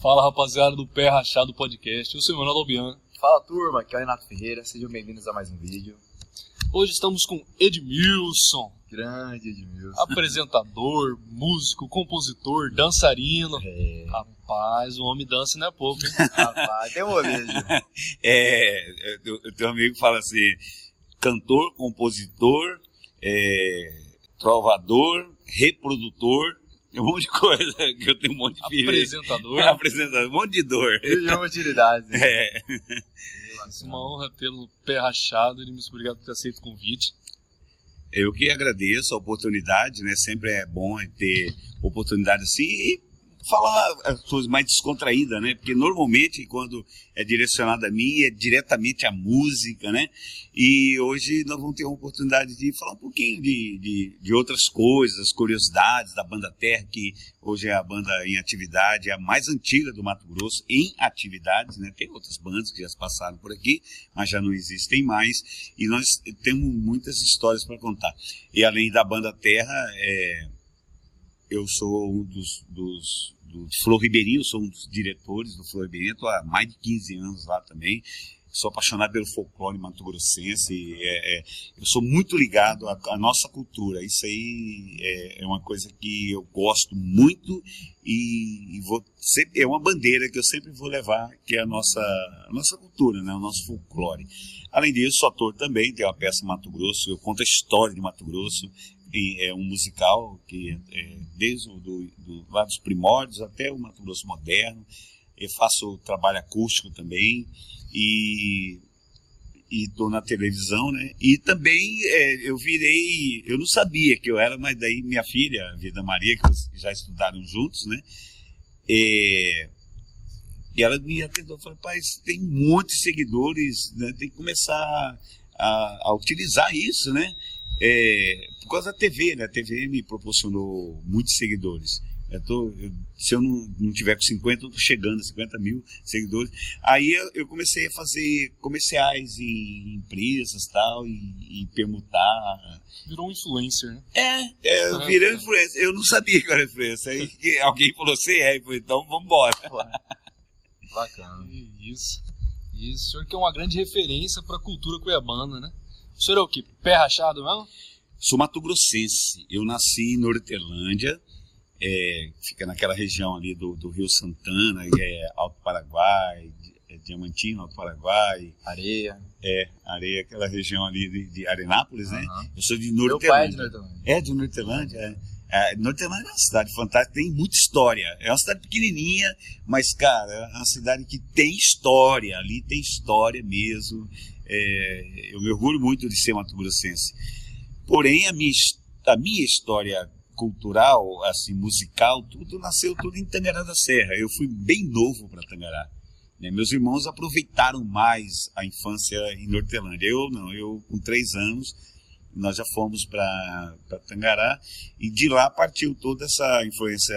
Fala rapaziada do Pé Rachado Podcast, eu sou o Manuel Lobian. Fala turma, aqui é o Renato Ferreira, sejam bem-vindos a mais um vídeo. Hoje estamos com Edmilson, Grande Edmilson. apresentador, músico, compositor, dançarino. É, Rapaz, o homem dança não é pouco, hein? rapaz, tem um beijo. É, eu, eu tenho um amigo fala assim, cantor, compositor, é, trovador, reprodutor, um monte de coisa, que eu tenho um monte de filho. Apresentador. Apresentador, um monte de dor. Milhão de utilidades. É, É uma honra tê-lo Pé Rachado. Edmilson, obrigado por ter aceito o convite. eu que agradeço a oportunidade, né? Sempre é bom ter oportunidade assim e falar as coisas mais descontraídas, né? Porque normalmente quando é direcionado a mim é diretamente a música, né? E hoje nós vamos ter a oportunidade de falar um pouquinho de, de, de outras coisas, as curiosidades da Banda Terra, que hoje é a banda em atividade, é a mais antiga do Mato Grosso em atividades, né? Tem outras bandas que já passaram por aqui, mas já não existem mais. E nós temos muitas histórias para contar. E além da Banda Terra, é, eu sou um dos, dos do Flor Ribeirinho, sou um dos diretores do Flor Ribeirinho, estou há mais de 15 anos lá também. Sou apaixonado pelo folclore mato-grossense, é, é, eu sou muito ligado à, à nossa cultura. Isso aí é, é uma coisa que eu gosto muito e, e vou sempre, é uma bandeira que eu sempre vou levar, que é a nossa, a nossa cultura, né, o nosso folclore. Além disso, sou ator também, tenho uma peça Mato Grosso, eu conto a história de Mato Grosso, é um musical que é, desde o do, do, lá dos primórdios até o Mato Grosso moderno. Eu faço trabalho acústico também e estou na televisão, né? E também é, eu virei, eu não sabia que eu era, mas daí minha filha, a Vida Maria, que já estudaram juntos, né? É, e ela me atendeu, falou, pai, tem um monte de seguidores, né? tem que começar a, a utilizar isso, né? É, por causa da TV, né? A TV me proporcionou muitos seguidores. Eu tô, eu, se eu não, não tiver com 50, eu tô chegando a 50 mil seguidores. Aí eu, eu comecei a fazer comerciais em empresas tal, e, e permutar. Virou um influencer, né? É, é eu virei influencer. Eu não sabia que era influencer. Aí alguém falou, você é, falei, então vamos embora. Bacana. Isso. Isso. O senhor que é uma grande referência para a cultura cuiabana, né? O senhor é o quê? Pé rachado mesmo? Sou mato-grossense. Eu nasci em Nortelândia, é, fica naquela região ali do, do Rio Santana, que é Alto Paraguai, é, Diamantino, Alto Paraguai, Areia. é, areia, aquela região ali de, de Arenápolis, né? Aham. Eu sou de Meu pai é de Nortelândia. Nortelândia. É, de Nortelândia, é. É, Nortelândia é uma cidade fantástica, tem muita história. É uma cidade pequenininha, mas, cara, é uma cidade que tem história. Ali tem história mesmo. É, eu me orgulho muito de ser mato-grossense. Porém, a minha, a minha história cultural, assim, musical, tudo nasceu tudo em Tangará da Serra. Eu fui bem novo para Tangará. né? Meus irmãos aproveitaram mais a infância em Nortelândia. Eu não, eu com três anos nós já fomos para Tangará e de lá partiu toda essa influência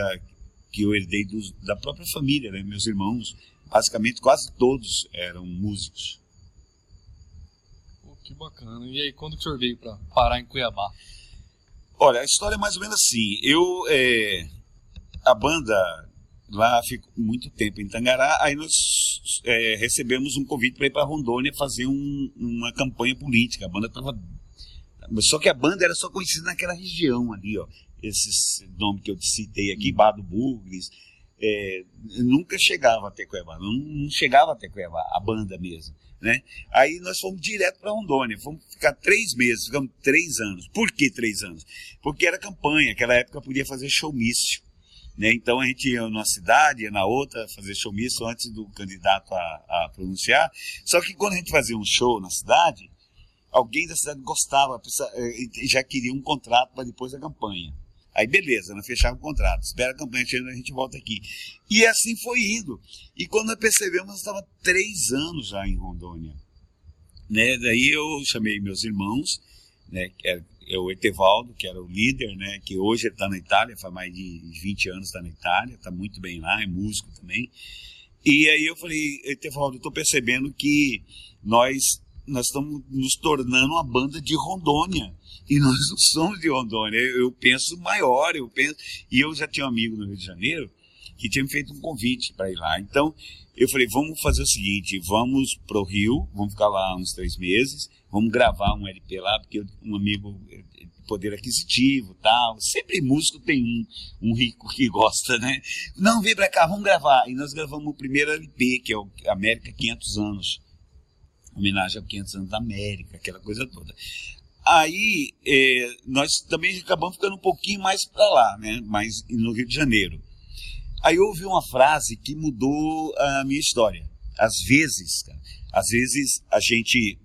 que eu herdei da própria família, né? Meus irmãos, basicamente quase todos eram músicos. Que bacana. E aí, quando que o senhor veio para parar em Cuiabá? Olha, a história é mais ou menos assim. Eu, é, a banda lá ficou muito tempo em Tangará, aí nós é, recebemos um convite para ir para Rondônia fazer um- uma campanha política. A banda estava. Só que a banda era só conhecida naquela região ali, ó. Esses nomes que eu te citei aqui, Bado Burgres, é, nunca chegava até Cuiabá, não, não chegava até Cuiabá, a banda mesmo. Né? Aí nós fomos direto para Rondônia, fomos ficar três meses, ficamos três anos. Por que três anos? Porque era campanha, aquela época podia fazer showmício. Né? Então a gente ia numa cidade, ia na outra, fazer showmício antes do candidato a, a pronunciar. Só que quando a gente fazia um show na cidade, alguém da cidade gostava, eh, já queria um contrato para depois da campanha. Aí beleza, nós fechava o contrato, espera a campanha chegando, a gente volta aqui. E assim foi indo. E quando nós percebemos, estávamos três anos já em Rondônia. Né? Daí eu chamei meus irmãos, né? que era é o Etevaldo, que era o líder, né? que hoje está na Itália, faz mais de 20 anos está na Itália, está muito bem lá, é músico também. E aí eu falei, Etevaldo, estou percebendo que nós nós estamos nos tornando uma banda de Rondônia. E nós não somos de Rondônia. Eu, eu penso maior, eu penso. E eu já tinha um amigo no Rio de Janeiro que tinha me feito um convite para ir lá. Então, eu falei, vamos fazer o seguinte, vamos pro Rio, vamos ficar lá uns três meses, vamos gravar um LP lá, porque um amigo poder aquisitivo tal. Sempre músico tem um, um rico que gosta, né? Não, vem pra cá, vamos gravar. E nós gravamos o primeiro LP, que é o América 500 anos. Homenagem aos 500 anos da América, aquela coisa toda. Aí, é, nós também acabamos ficando um pouquinho mais para lá, né? Mais no Rio de Janeiro. Aí houve uma frase que mudou a minha história. Às vezes, cara, às vezes a gente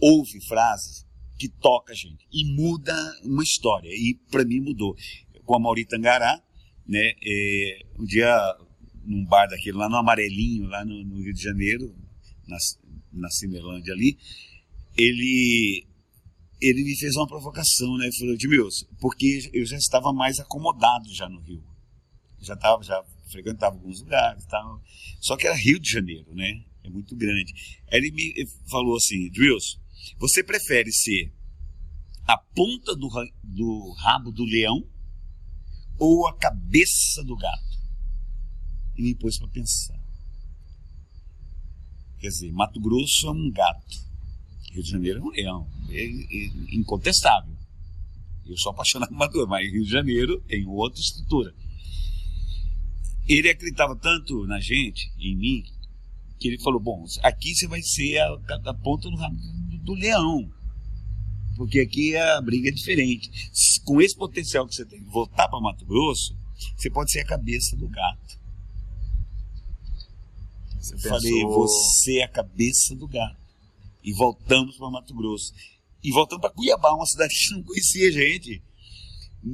ouve frases que toca a gente e muda uma história. E para mim mudou. Com a Mauri Tangará, né? É, um dia num bar daquele lá no Amarelinho, lá no, no Rio de Janeiro, na, na Cinelândia ali, ele ele me fez uma provocação, né? Ele falou, Edmilson, porque eu já estava mais acomodado já no Rio. Já estava, já frequentava alguns lugares tal. Só que era Rio de Janeiro, né? É muito grande. Aí ele me falou assim, Edmilson, você prefere ser a ponta do, do rabo do leão ou a cabeça do gato? E me pôs para pensar. Quer dizer, Mato Grosso é um gato, Rio de Janeiro é um leão, é, é incontestável. Eu sou apaixonado por Grosso, mas Rio de Janeiro tem outra estrutura. Ele acreditava tanto na gente, em mim, que ele falou: Bom, aqui você vai ser a, a ponta do do, do leão porque aqui a briga é diferente. Com esse potencial que você tem de voltar para Mato Grosso, você pode ser a cabeça do gato. Você eu pensou... falei, você é a cabeça do gato. E voltamos para Mato Grosso. E voltamos para Cuiabá, uma cidade que não conhecia gente.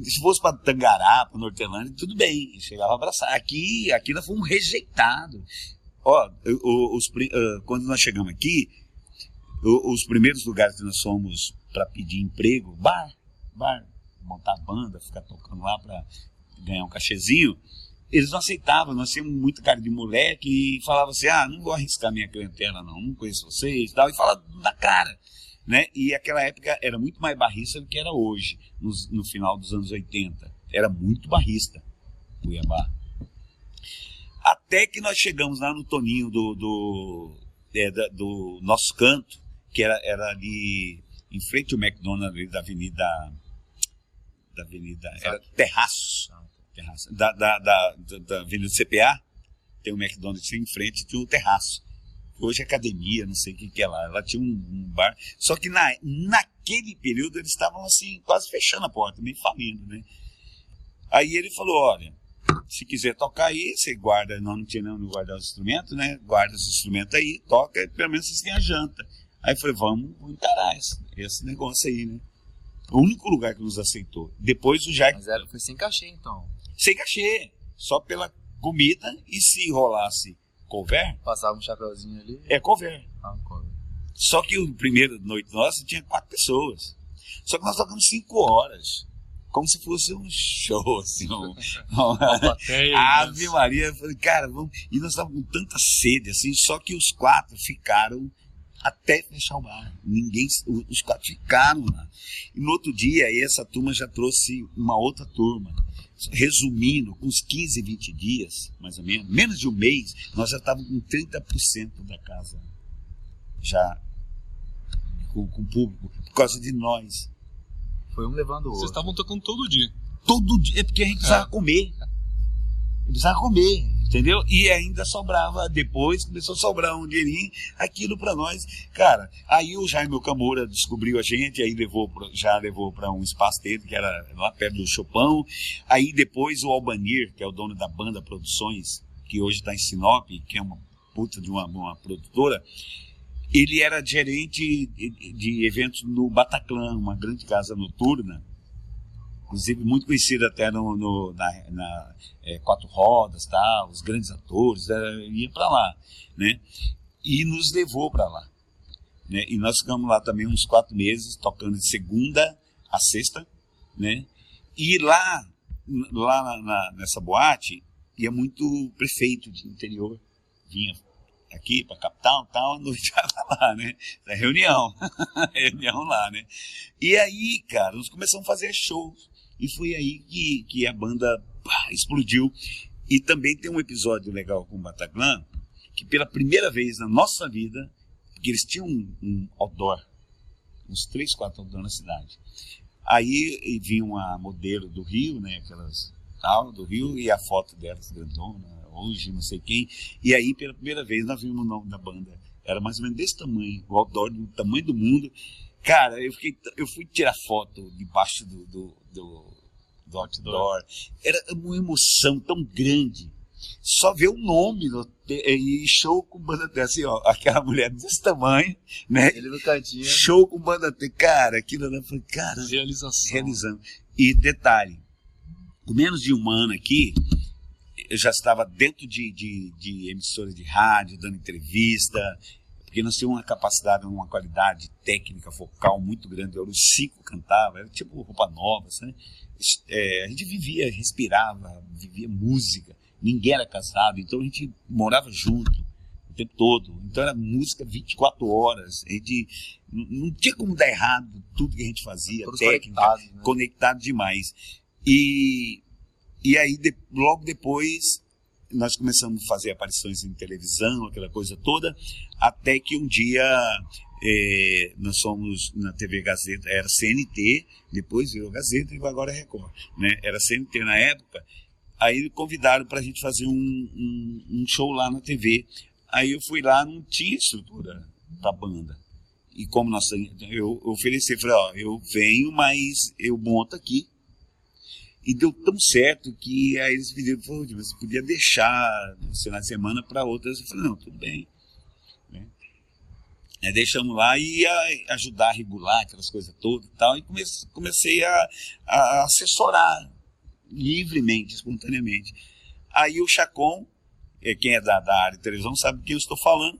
Se fosse para Tangará, para Nortelândia, tudo bem, chegava a abraçar. Aqui, aqui nós fomos rejeitados. Ó, os, uh, quando nós chegamos aqui, os primeiros lugares que nós fomos para pedir emprego, bar, bar, montar banda, ficar tocando lá para ganhar um cachezinho, eles não aceitavam, nós tínhamos muito cara de moleque e falava assim, ah, não vou arriscar minha clientela não, não conheço vocês e tal, e fala na cara, né? E aquela época era muito mais barrista do que era hoje, no, no final dos anos 80. Era muito barrista, Cuiabá. Até que nós chegamos lá no Toninho do, do, é, do nosso canto, que era, era ali em frente ao McDonald's da Avenida. Da Avenida. Era Terraços. Ah, terraço. Da, da, da, da Avenida CPA, tem o McDonald's em frente tinha o terraço. Hoje é academia, não sei o que, que é lá. Lá tinha um, um, bar. Só que na, naquele período eles estavam assim, quase fechando a porta, meio falindo, né? Aí ele falou: olha, se quiser tocar aí, você guarda, não, não tinha não guardar os instrumentos, né? Guarda os instrumentos aí, toca, e pelo menos vocês têm a janta. Aí eu falei, vamos encarar esse, esse negócio aí, né? O único lugar que nos aceitou. Depois o Jack. Mas era, foi sem cachê, então. Sem cachê. Só pela comida e se rolasse cover. Passava um chapeuzinho ali. É cover. Ah, cover. Só que o primeiro noite nossa tinha quatro pessoas. Só que nós tocamos cinco horas. Como se fosse um show, assim. Um, Ave Maria. Falei, cara, vamos. E nós estávamos com tanta sede, assim, só que os quatro ficaram até fechar o bar. Ninguém, os quatro ficaram lá. E no outro dia, essa turma já trouxe uma outra turma. Resumindo, com uns 15, 20 dias, mais ou menos, menos de um mês, nós já estávamos com 30% da casa já com, com o público, por causa de nós. Foi um levando o outro. Vocês estavam tocando todo dia. Todo dia, é porque a gente precisava é. comer. Precisava comer. Entendeu? E ainda sobrava, depois começou a sobrar um dinheirinho, aquilo para nós. Cara, aí o Jaime Okamura descobriu a gente, aí levou pra, já levou para um espaço dele, que era lá perto do Chopão. Aí depois o Albanir, que é o dono da banda Produções, que hoje está em Sinop, que é uma puta de uma, uma produtora, ele era gerente de eventos no Bataclan, uma grande casa noturna, inclusive muito conhecido até no, no na, na é, quatro rodas, tá? Os grandes atores é, iam para lá, né? E nos levou para lá, né? E nós ficamos lá também uns quatro meses tocando de segunda a sexta, né? E lá, lá na, na, nessa boate ia muito prefeito de interior, vinha aqui para capital, tal, a noite lá, né? Da reunião, reunião lá, né? E aí, cara, nós começamos a fazer shows. E foi aí que, que a banda pá, explodiu. E também tem um episódio legal com o Bataclan, que pela primeira vez na nossa vida, eles tinham um, um outdoor, uns três, quatro outdoor na cidade. Aí vinha uma modelo do Rio, né, aquelas tal do Rio, e a foto delas grandona, hoje, não sei quem. E aí, pela primeira vez, nós vimos o nome da banda. Era mais ou menos desse tamanho, o outdoor do tamanho do mundo. Cara, eu, fiquei, eu fui tirar foto debaixo do, do, do, do outdoor. Era uma emoção tão grande. Só ver o nome no, e show com banda T, assim, ó, aquela mulher desse tamanho, né? Ele no cantinho. Show com banda T, cara, aquilo eu falei, cara, Realização. realizando. E detalhe, com menos de um ano aqui, eu já estava dentro de, de, de emissoras de rádio, dando entrevista, porque nós tínhamos uma capacidade, uma qualidade técnica, vocal muito grande. Os cinco cantavam, era tipo roupa nova, sabe? É, a gente vivia, respirava, vivia música. Ninguém era casado, então a gente morava junto o tempo todo. Então era música 24 horas. A gente não, tinha como dar errado tudo que a gente fazia, Todos técnica, conectados, né? conectado demais. E, e aí, de- logo depois, nós começamos a fazer aparições em televisão, aquela coisa toda, até que um dia eh, nós fomos na TV Gazeta, era CNT, depois virou Gazeta e agora é Record. Né? Era CNT na época. Aí convidaram para a gente fazer um, um, um show lá na TV. Aí eu fui lá, não tinha estrutura para banda. E como nós, eu ofereci, falei, ó, eu venho, mas eu monto aqui. E deu tão certo que aí eles pediram, pô, você podia deixar sei lá, semana para outras. Eu falei, não, tudo bem. Né? Deixamos lá e ia ajudar a regular aquelas coisas todas e tal. E comecei, comecei a, a assessorar livremente, espontaneamente. Aí o Chacon, é, quem é da, da área de televisão sabe de quem eu estou falando,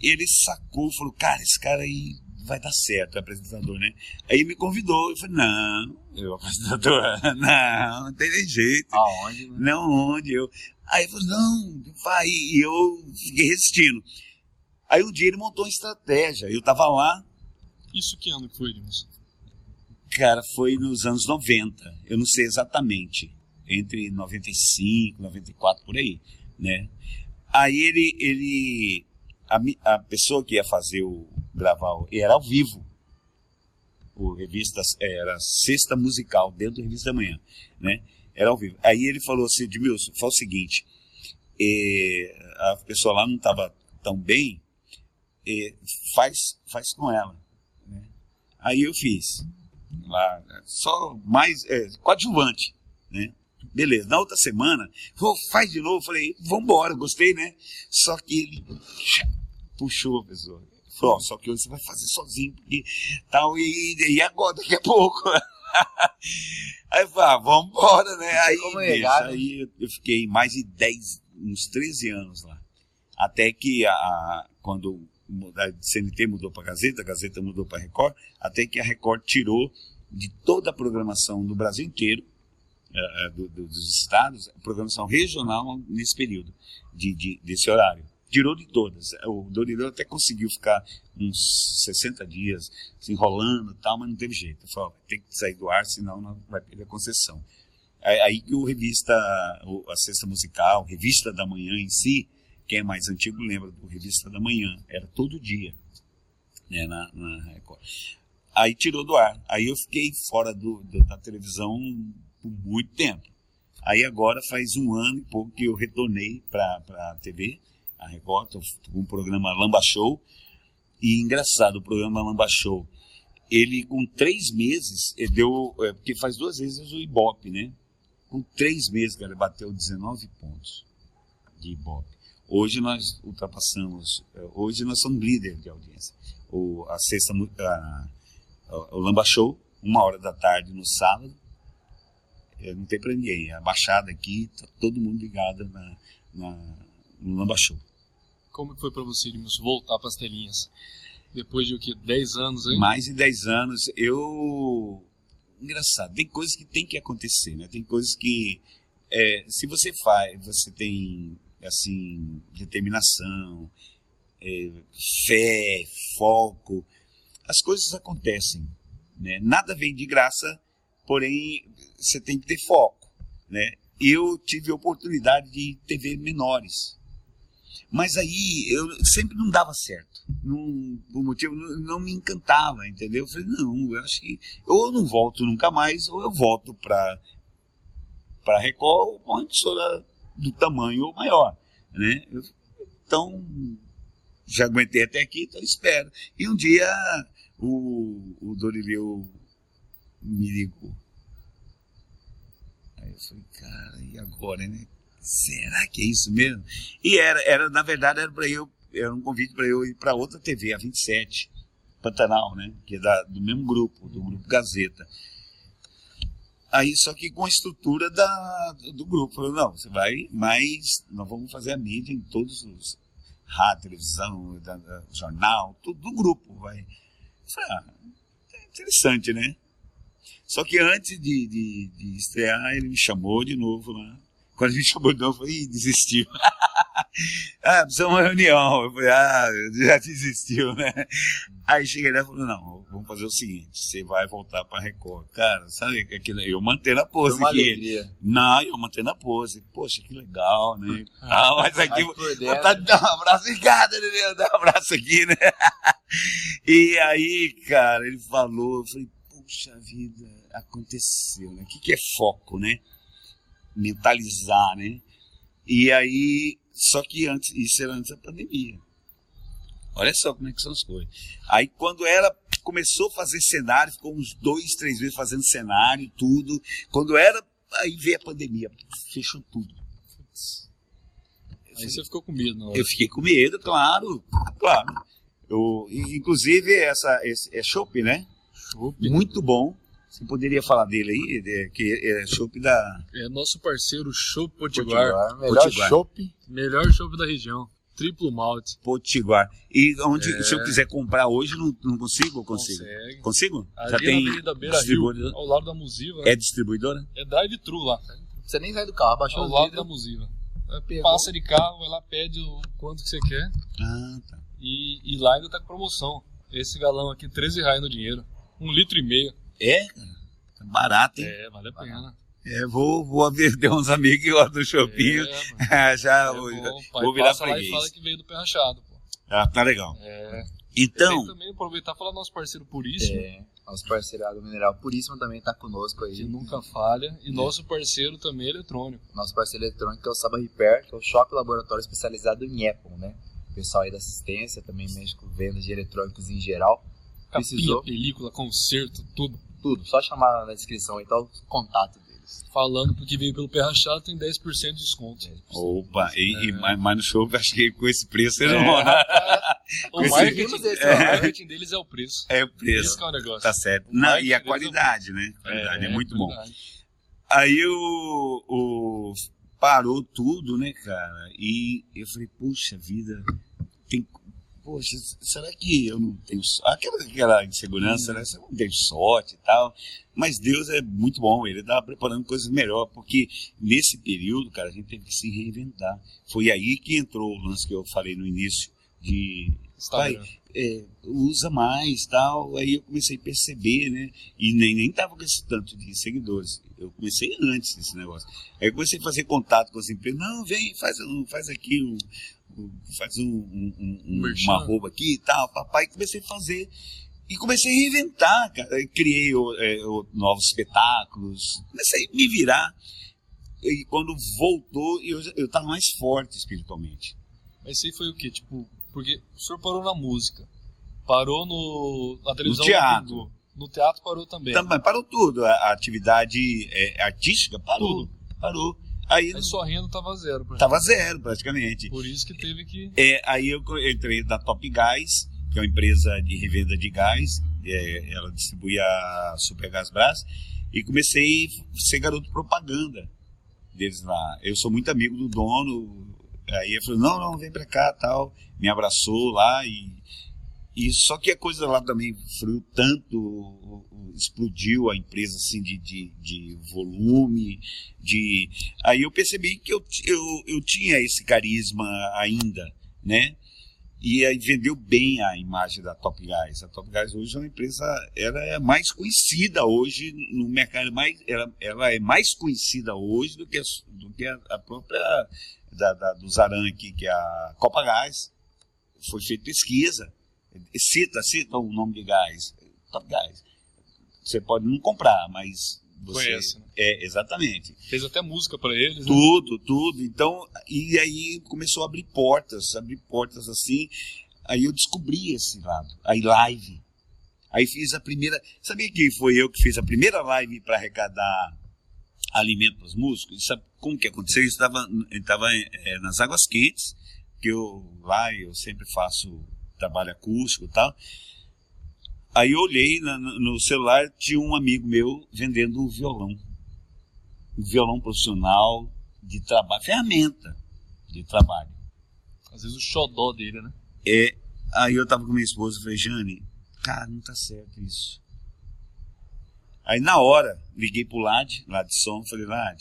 ele sacou, falou, cara, esse cara aí vai dar certo, apresentador, né? Aí me convidou, eu falei, não, eu apresentador, não, não tem nem jeito. Aonde? né? Não, onde eu. Aí ele falou, não, vai. E eu fiquei resistindo. Aí um dia ele montou uma estratégia. Eu tava lá, Isso que ano que foi, Edmilson? cara, foi nos anos 90. Eu não sei exatamente. Entre 95, 94, por aí, né? Aí ele, ele a, a pessoa que ia fazer o gravar, o- era ao vivo. O revista era sexta musical dentro do revista da manhã, né? Era ao vivo. Aí ele falou assim, Edmilson, fala o seguinte, eh, a pessoa lá não estava tão bem, eh, faz, faz com ela. né? Aí eu fiz lá, só mais é, coadjuvante, né? Beleza, na outra semana, "Pô, faz de novo, falei, vambora, gostei, né? Só que ele puxou a pessoa. Falou, ó, só que você vai fazer sozinho, porque tal, e, e agora, daqui a pouco. Aí eu falei, ah, vambora, né? Aí, negar, né? aí eu- fiquei mais de 10, uns 13 anos lá. Até que a, a- quando a CNT mudou para a Gazeta, a Gazeta mudou para a Record, até que a Record tirou de toda a programação do Brasil inteiro, eh, do- do- dos estados, a programação regional nesse período, de, de- desse horário. Tirou de todas. O Dorileu até conseguiu ficar uns 60 dias se enrolando tal, mas não teve jeito. "Ó, tem que sair do ar, senão não vai perder a concessão. Aí que o revista, a Sexta Musical, Revista da Manhã em si, quem é mais antigo lembra do Revista da Manhã, era todo dia né, na, na Record. Aí tirou do ar. Aí eu fiquei fora do, do- da televisão por muito tempo. Aí agora faz um ano e pouco que eu retornei para a TV, a Record, com o programa Lamba Show. E engraçado, o programa Lamba Show, ele com três meses, ele deu, é, porque faz duas vezes o Ibope, né? Com três meses, cara, bateu 19 pontos de Ibope. Hoje nós ultrapassamos, é, hoje nós somos líder de audiência. O, a sexta, a, a- o Lamba Show, uma hora da tarde no sábado, é, não tem pra ninguém. A baixada aqui, tá todo mundo ligado na, na, no Lamba Show. Como foi pra você, Edmilson, voltar pras telinhas? Depois de o quê? 10 anos, hein? Mais de 10 anos, eu. Engraçado, tem coisas que tem que acontecer, né? Tem coisas que. é, se você faz, você tem, assim, determinação, é, fé, foco, as coisas acontecem, né? Nada vem de graça, porém, você tem que ter foco, né? eu tive a oportunidade de TV menores. Mas aí eu sempre não dava certo. Não, por motivo, não, não me encantava, entendeu? Eu falei, não, eu acho que ou eu não volto nunca mais, ou eu volto para para ou uma emissora do tamanho ou maior, né? Então, já aguentei até aqui, então espero. E um dia o, o Dorileu me ligou. Aí eu falei, cara, e agora, né? Será que é isso mesmo? E era, era na verdade, era para eu, era um convite para eu ir para outra TV, a 27, Pantanal, né? Que é da, do mesmo grupo, do grupo Gazeta. Aí, só que com a estrutura da, do grupo. Falou, não, você vai, mas nós vamos fazer a mídia em todos os rádio, televisão, da, da, jornal, tudo do grupo. Vai. falei, ah, interessante, né? Só que antes de, de, de estrear, ele me chamou de novo lá quando a gente novo, eu falei, desistiu. ah, precisa uma reunião. Eu falei, ah, já desistiu, né? Aí cheguei lá e falei, não, vamos fazer o seguinte, você vai voltar para Record. Cara, sabe aquilo eu mantendo a pose Foi uma aqui. alegria. Não, eu mantendo a pose. Poxa, que legal, né? Ah, mas aqui, de dar um abraço. Obrigado, né? Dar um abraço aqui, né? E aí, cara, ele falou, eu falei, puxa vida, aconteceu, né? O que, que é foco, né? Mentalizar, né? E aí, só que antes, isso era antes da pandemia. Olha só como é que são as coisas. Aí quando ela começou a fazer cenário, ficou uns dois, três meses fazendo cenário, tudo. Quando era, aí veio a pandemia, fechou tudo. Aí você ficou com medo, não? Eu fiquei com medo, claro, claro. Eu, inclusive, essa, esse, é chopp, né? Chopp. Muito bom. Você poderia falar dele aí, é, que é chopp da É nosso parceiro Chopp Potiguar. Potiguar, melhor chopp. Melhor chopp da região. Triplo malte. Potiguar. E onde, É. se eu quiser comprar hoje, não, não consigo ou consigo? Consegue. Consigo? Ali Já na tem Avenida Beira Rio, ao lado da Musiva. É distribuidora? É drive-thru lá. Você nem sai do carro, abaixou Ao o lado vidro. da Musiva. pegou. Passa de carro, vai lá, pede o quanto que você quer. Ah, tá. E, e lá ainda tá com promoção. Esse galão aqui, 13 reais no dinheiro. Um litro e meio. É, cara. Barato, hein? É, vale a pena. É, vou, vou ver, ter uns amigos que gostam do shoppinho. É. Já É vou, vou virar passa lá e fala que veio do pé rachado, pô. Ah, tá legal. É. Então, também aproveitar e falar do nosso parceiro Puríssimo, É, nosso parceiro Água Mineral Puríssima também tá conosco aí. que nunca falha. E nosso parceiro também eletrônico. Nosso parceiro eletrônico é o Saba Repair, que é o shopping laboratório especializado em Apple, né? O pessoal aí da assistência, também mexe com vendas de eletrônicos em geral. Capinha, Precisou? película, concerto, tudo. Tudo, só chamar na descrição aí tá o contato deles. Falando porque veio pelo pé rachado, tem 10% de desconto. opa, e, e- É. mas, mas no show, acho que com esse preço eles É. não vão, né? O Esse- marketing, esse- o marketing deles é o preço. É o preço. Esse é o negócio. Tá certo. O Não, e a deles qualidade, né? A qualidade é, muito bom. Aí o, o parou tudo, né, cara? E eu falei, puxa vida, tem, poxa, será que eu não tenho aquela, aquela insegurança, né? Será que eu não tenho sorte e tal? Mas Deus é muito bom, ele estava preparando coisas melhor, porque nesse período, cara, a gente teve que se reinventar. Foi aí que entrou o lance que eu falei no início de Instagram. é, usa mais tal. Aí eu comecei a perceber, né? E nem, nem tava com esse tanto de seguidores. Eu comecei antes desse negócio. Aí eu comecei a fazer contato com as empresas. Não, vem, faz, faz aqui um. Faz um, um, um- um- uma roupa aqui e tal, papai. Comecei a fazer. E comecei a reinventar, cara. Criei é, novos espetáculos. Comecei a me virar. E quando voltou, eu, eu tava mais forte espiritualmente. Mas isso aí foi o quê? Tipo, porque o senhor parou na música, parou no, na televisão. teatro. pingou. No teatro parou também. Também parou tudo. A, a atividade é, artística parou. Tudo. Parou. Aí Aí sua renda tava zero. tava zero, praticamente. Por isso que teve que. É, aí eu entrei na Top Gás, que é uma empresa de revenda de gás. é, ela distribui a Supergás Brás. E comecei a ser garoto propaganda deles lá. Eu sou muito amigo do dono. Aí ele falou, não, não, vem pra cá tal. Me abraçou lá e, e só que a coisa lá também fluiu tanto, explodiu a empresa assim de, de, de volume, de aí eu percebi que eu, eu, eu tinha esse carisma ainda, né? E aí vendeu bem a imagem da Top Guys. A Top Guys hoje é uma empresa, ela é mais conhecida hoje no mercado, mais, ela, ela é mais conhecida hoje do que, a, do que a, a própria da, da, do Zaran aqui, que é a Copa Gás. Foi feita pesquisa. Cita, cita o nome de gás. Top Gás. Você pode não comprar, mas você Conhece, né? é exatamente. Fez até música pra eles, né? Tudo, tudo. Então, e aí começou a abrir portas, abrir portas assim. Aí eu descobri esse lado, aí live. Aí fiz a primeira. Sabia que foi eu que fiz a primeira live para arrecadar alimento para os músicos? E sabe como que aconteceu? Eu estava, eu estava é, nas Águas Quentes, que eu lá eu sempre faço trabalho acústico e tal. Aí eu olhei na, no celular, tinha um amigo meu vendendo um violão. Um violão profissional de trabalho, ferramenta de trabalho. Às vezes o xodó dele, né? É, aí eu tava com minha esposa e falei, Jane, cara, não tá certo isso. Aí na hora, liguei pro Lad, lá de som, falei, Lad,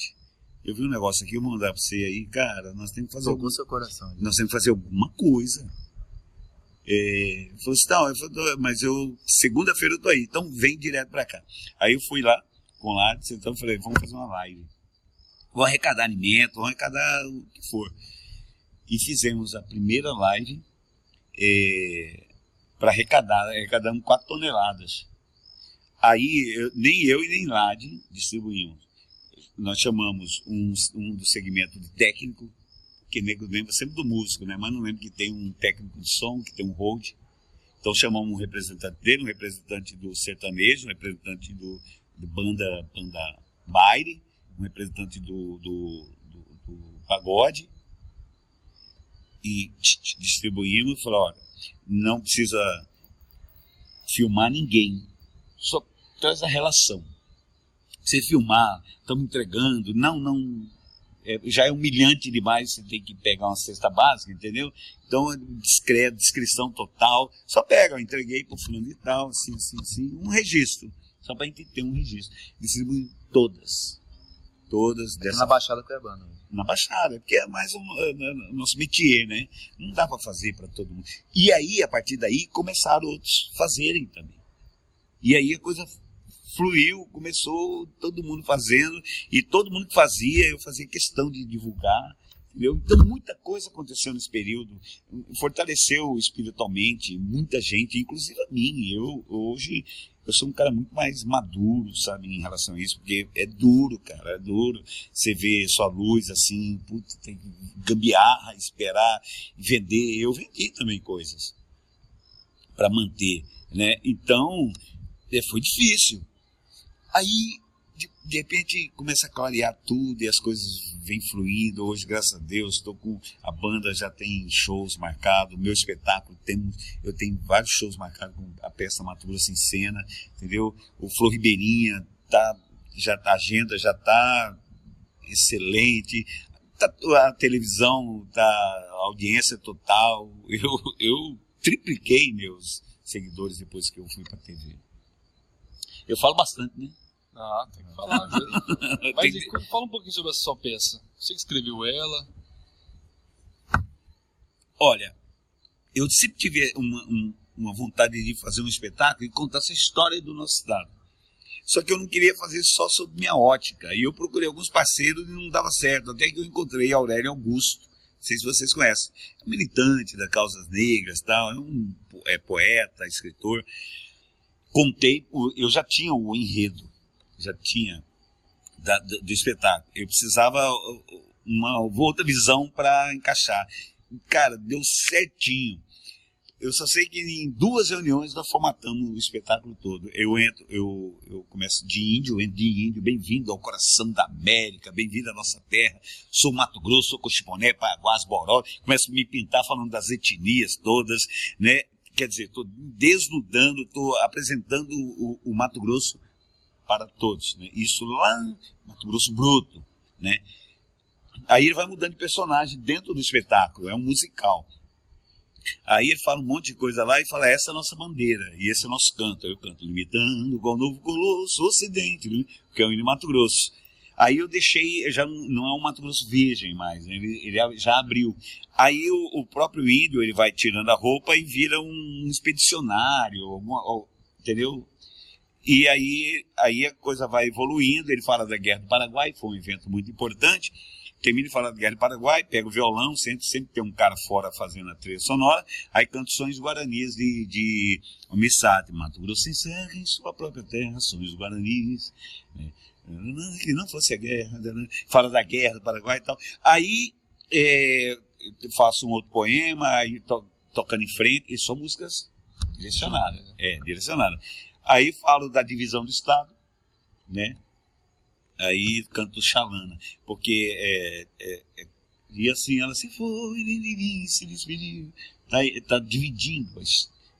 eu vi um negócio aqui, eu vou mandar pra você aí, cara, nós temos que fazer, Tocou algum, seu coração. nós temos que fazer alguma coisa. É, falou assim, não, eu falei, mas eu, segunda-feira eu tô aí, então vem direto pra cá. Aí eu fui lá com o Lad, então falei, vamos fazer uma live. Vou arrecadar alimento, vou arrecadar o que for. E fizemos a primeira live é, para arrecadar, arrecadamos 4 toneladas. Aí eu- nem eu e nem Lad distribuímos. Nós chamamos um, um do segmento de técnico, que nego lembra sempre do músico, né? Mas não lembra que tem um técnico de som, que tem um hold. Então chamamos um representante dele, um representante do sertanejo, um representante do, do banda, banda baile, um representante do, do, do, do pagode. E distribuímos e falou, olha, não precisa filmar ninguém. Só traz a relação. Você filmar, estamos entregando, não, não. É, já é humilhante demais, você tem que pegar uma cesta básica, entendeu? Então, é discreto, descrição total. Só pega, eu entreguei para o fulano e tal, assim, assim, assim, um registro. Só para a gente ter um registro. Distribui todas. Todas dessa na Baixada Cuiabana. na Baixada, porque é mais um é, é, nosso métier, né? Não dá para fazer para todo mundo. E aí, a partir daí, começaram outros fazerem também. E aí a coisa fluiu, começou todo mundo fazendo, e todo mundo que fazia, eu fazia questão de divulgar. Entendeu? Então, muita coisa aconteceu nesse período, fortaleceu espiritualmente muita gente, inclusive a mim. Eu, hoje, eu sou um cara muito mais maduro, sabe, em relação a isso, porque é duro, cara, é duro. Você vê sua luz assim, puta, tem que gambiarra, esperar, vender. Eu vendi também coisas para manter, né? Então, é, foi difícil. Aí, de, de repente, começa a clarear tudo e as coisas vêm fluindo. Hoje, graças a Deus, estou com a banda já tem shows marcados. Meu espetáculo tem, eu tenho vários shows marcados com a peça Mato Grosso em cena, entendeu? O Flor Ribeirinha tá, já tá, a agenda já está excelente. Tá, a televisão tá a audiência total. Eu, eu tripliquei meus seguidores depois que eu fui para TV. Eu falo bastante, né? Ah, tem que falar. Mas fala um pouquinho sobre essa sua peça. Você que escreveu ela. Olha, eu sempre tive uma, um- uma vontade de fazer um espetáculo e contar essa história do nosso estado. Só que eu não queria fazer só sobre minha ótica. E eu procurei alguns parceiros e não dava certo. Até que eu encontrei Aurélio Augusto. Não sei se vocês conhecem. É um militante das causas negras tal. É um é poeta, escritor. Contei, eu já tinha o enredo. Já tinha da- do, do espetáculo. Eu precisava uh, uma outra visão para encaixar. Cara, deu certinho. Eu só sei que em duas reuniões nós formatamos o espetáculo todo. Eu entro, eu, eu começo de índio, eu entro de índio, bem-vindo ao coração da América, bem-vindo à nossa terra. Sou Mato Grosso, sou Cochiponé, Paiaguás, Boró. Começo a me pintar falando das etnias todas, né? Quer dizer, estou desnudando, estou apresentando o, o Mato Grosso para todos, né? Isso lá, no Mato Grosso bruto, né? Aí ele vai mudando de personagem dentro do espetáculo, é um musical. Aí ele fala um monte de coisa lá e fala, essa é a nossa bandeira, e esse é o nosso canto. Eu canto, limitando igual novo colosso, ocidente, né? que é o hino Mato Grosso. Aí eu deixei, já não é um Mato Grosso virgem mais, né? ele, ele, já abriu. Aí o, o, próprio índio ele vai tirando a roupa e vira um expedicionário, alguma, entendeu? E aí, aí a coisa vai evoluindo. Ele fala da Guerra do Paraguai, foi um evento muito importante. Termina de falar da Guerra do Paraguai, pega o violão, sempre, sempre tem um cara fora fazendo a trilha sonora, aí canta sonhos guaranis de, de Missate, Mato Grosso encerra em sua própria terra, sonhos guaranis. Né? Que não fosse a guerra, né? fala da guerra do Paraguai e tal. Aí é, faço um outro poema, aí to, tocando em frente, e são músicas direcionadas. É, direcionadas. Aí falo da divisão do Estado, né? Aí canto Xalana, porque é, é, é, e assim ela se foi, se despediu, tá, tá dividindo,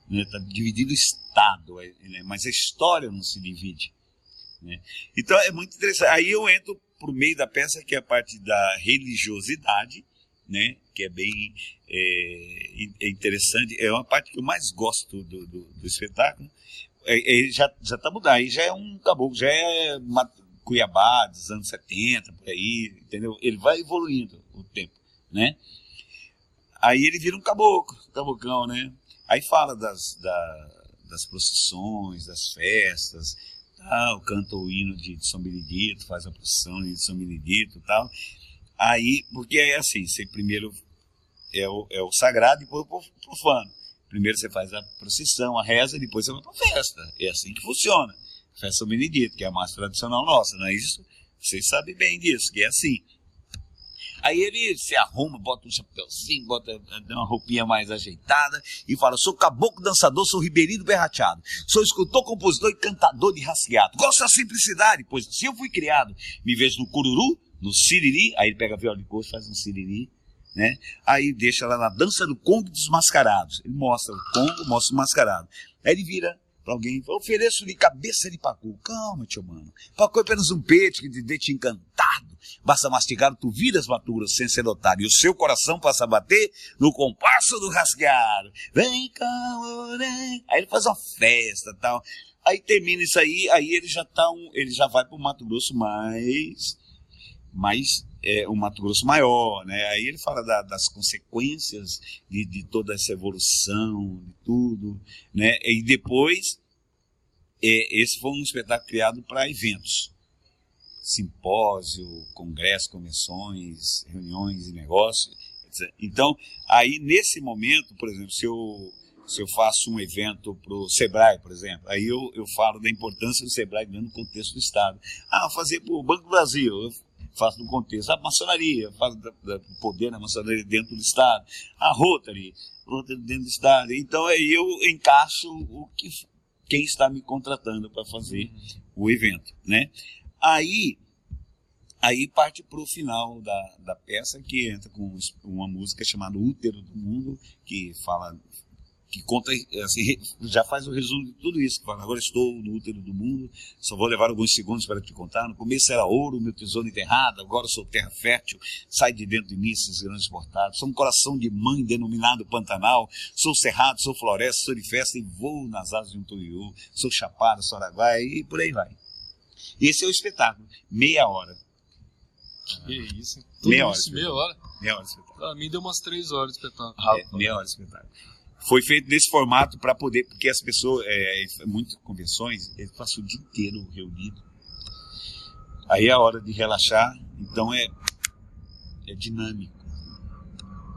né? Tá dividindo o Estado, né? mas a história não se divide. Né? Então é muito interessante. Aí eu entro por meio da peça que é a parte da religiosidade, né? Que é bem é, é interessante. É uma parte que eu mais gosto do, do, do espetáculo, é, é, já, já tá mudando, aí já é um caboclo, já é uma, Cuiabá dos anos 70, por aí, entendeu? Ele vai evoluindo o tempo, né? Aí ele vira um caboclo, cabocão, né? Aí fala das, da, das procissões, das festas, tal, canta o hino de, São Benedito, faz a procissão de São Benedito tal. Aí, porque é assim, você primeiro é o, é o sagrado e depois o profano. Primeiro você faz a procissão, a reza, depois você vai para a festa. É assim que funciona. Festa São Benedito, que é a mais tradicional nossa, não é isso? Vocês sabem bem disso, que é assim. Aí ele se arruma, bota um chapéuzinho, bota uma roupinha mais ajeitada e fala: Sou caboclo dançador, sou ribeirinho berrateado, sou escultor, compositor e cantador de rasqueado. Gosto da simplicidade, pois se eu fui criado, me vejo no cururu, no siriri, aí ele pega a viola de coxo, faz um siriri, né? Aí deixa lá na dança do Congo dos mascarados. Ele mostra o Congo, mostra o mascarado. Aí ele vira para alguém, ofereço-lhe cabeça de pacu. Calma, tio mano. Pacu é apenas um peixe que te deixa encantado. Basta mastigar, tu viras maturas sem ser notado. E o seu coração passa a bater no compasso do rasgueado. Vem cá, vem. Aí ele faz uma festa tal. Aí termina isso aí, aí ele já tá um, ele já vai pro Mato Grosso mais, mais é, um Mato Grosso maior, né? Aí ele fala da, das consequências de, de, toda essa evolução, de tudo, né? E depois, é, esse foi um espetáculo criado para eventos, simpósio, congresso, convenções, reuniões e negócios. Então, aí nesse momento, por exemplo, se eu se eu faço um evento para o Sebrae, por exemplo, aí eu, eu falo da importância do Sebrae dentro do contexto do Estado. Ah, fazer para o Banco do Brasil, faço no contexto. A maçonaria, faço do poder na maçonaria dentro do Estado. A Rotary, Rotary dentro do Estado. Então aí eu encaixo o que, quem está me contratando para fazer o evento, né? Aí Aí parte para o final da, da peça, que entra com uma música chamada Útero do Mundo, que fala que conta, assim, já faz o resumo de tudo isso. Agora estou no útero do mundo, só vou levar alguns segundos para te contar. No começo era ouro, meu tesouro enterrado, agora sou terra fértil, sai de dentro de mim esses grandes portados. Sou um coração de mãe denominado Pantanal, sou cerrado, sou floresta, sou de festa e voo nas asas de um tuiú, sou chapada, sou araguaia e por aí vai. Esse é o espetáculo, meia hora. Que isso, Tudo meia hora. Meia hora? Meia hora de espetáculo. Pra mim deu umas três horas de espetáculo. É, meia hora de espetáculo foi feito desse formato para poder, porque as pessoas, é, é, muitas convenções, eles passam o dia inteiro reunido. Aí é a hora de relaxar, então é, é dinâmico.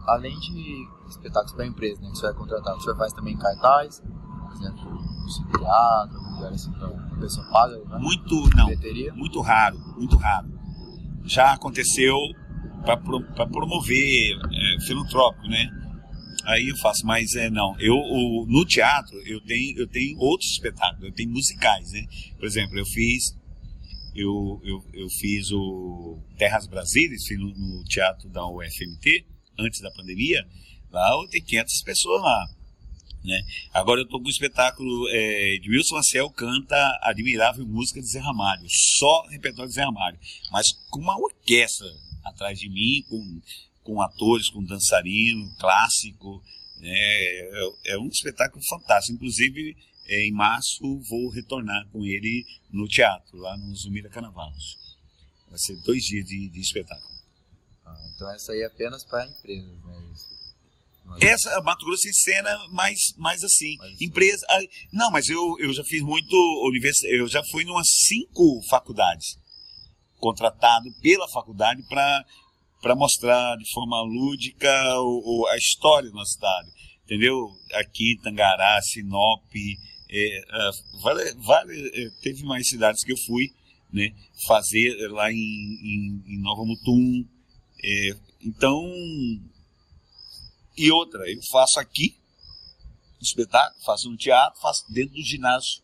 Além de espetáculos para a empresa, né, que você vai contratar, você faz também cartaz, por exemplo, no teatro, algum lugar assim, então a pessoa paga? Né? Muito, não, muito raro, muito raro. Já aconteceu para promover é, filantrópico, né? Aí eu faço, mas é não. Eu o, no teatro eu tenho eu tenho outros espetáculos, eu tenho musicais, né? Por exemplo, eu fiz eu, eu, eu fiz o Terras Brasílias, fiz no, no teatro da UFMT antes da pandemia. Lá eu tenho 500 pessoas lá. Né? Agora eu estou com o espetáculo é, de Wilson Marcel canta Admirável Música de Zé Ramalho, só repertório de Zé Ramalho, mas com uma orquestra atrás de mim, com com atores, com dançarino, clássico. Né? É, é um espetáculo fantástico. Inclusive, é, em março, vou retornar com ele no teatro, lá no Zumira Carnavalos. Vai ser dois dias de, de espetáculo. Ah, então essa aí é apenas para empresas, né? Mas- Essa, Mato Grosso em cena, mais, mais assim. Mais- empresa. ah, Não, mas eu, eu já fiz muito. Eu já fui em umas cinco faculdades. Contratado pela faculdade para mostrar de forma lúdica o, o- a história da cidade. Entendeu? Aqui, Tangará, Sinop. é, ah, vale, vale, é, teve mais cidades que eu fui né, fazer é, lá em, em, em Nova Mutum. é, então, e outra, eu faço aqui, espetáculo, faço no teatro, faço dentro do ginásio.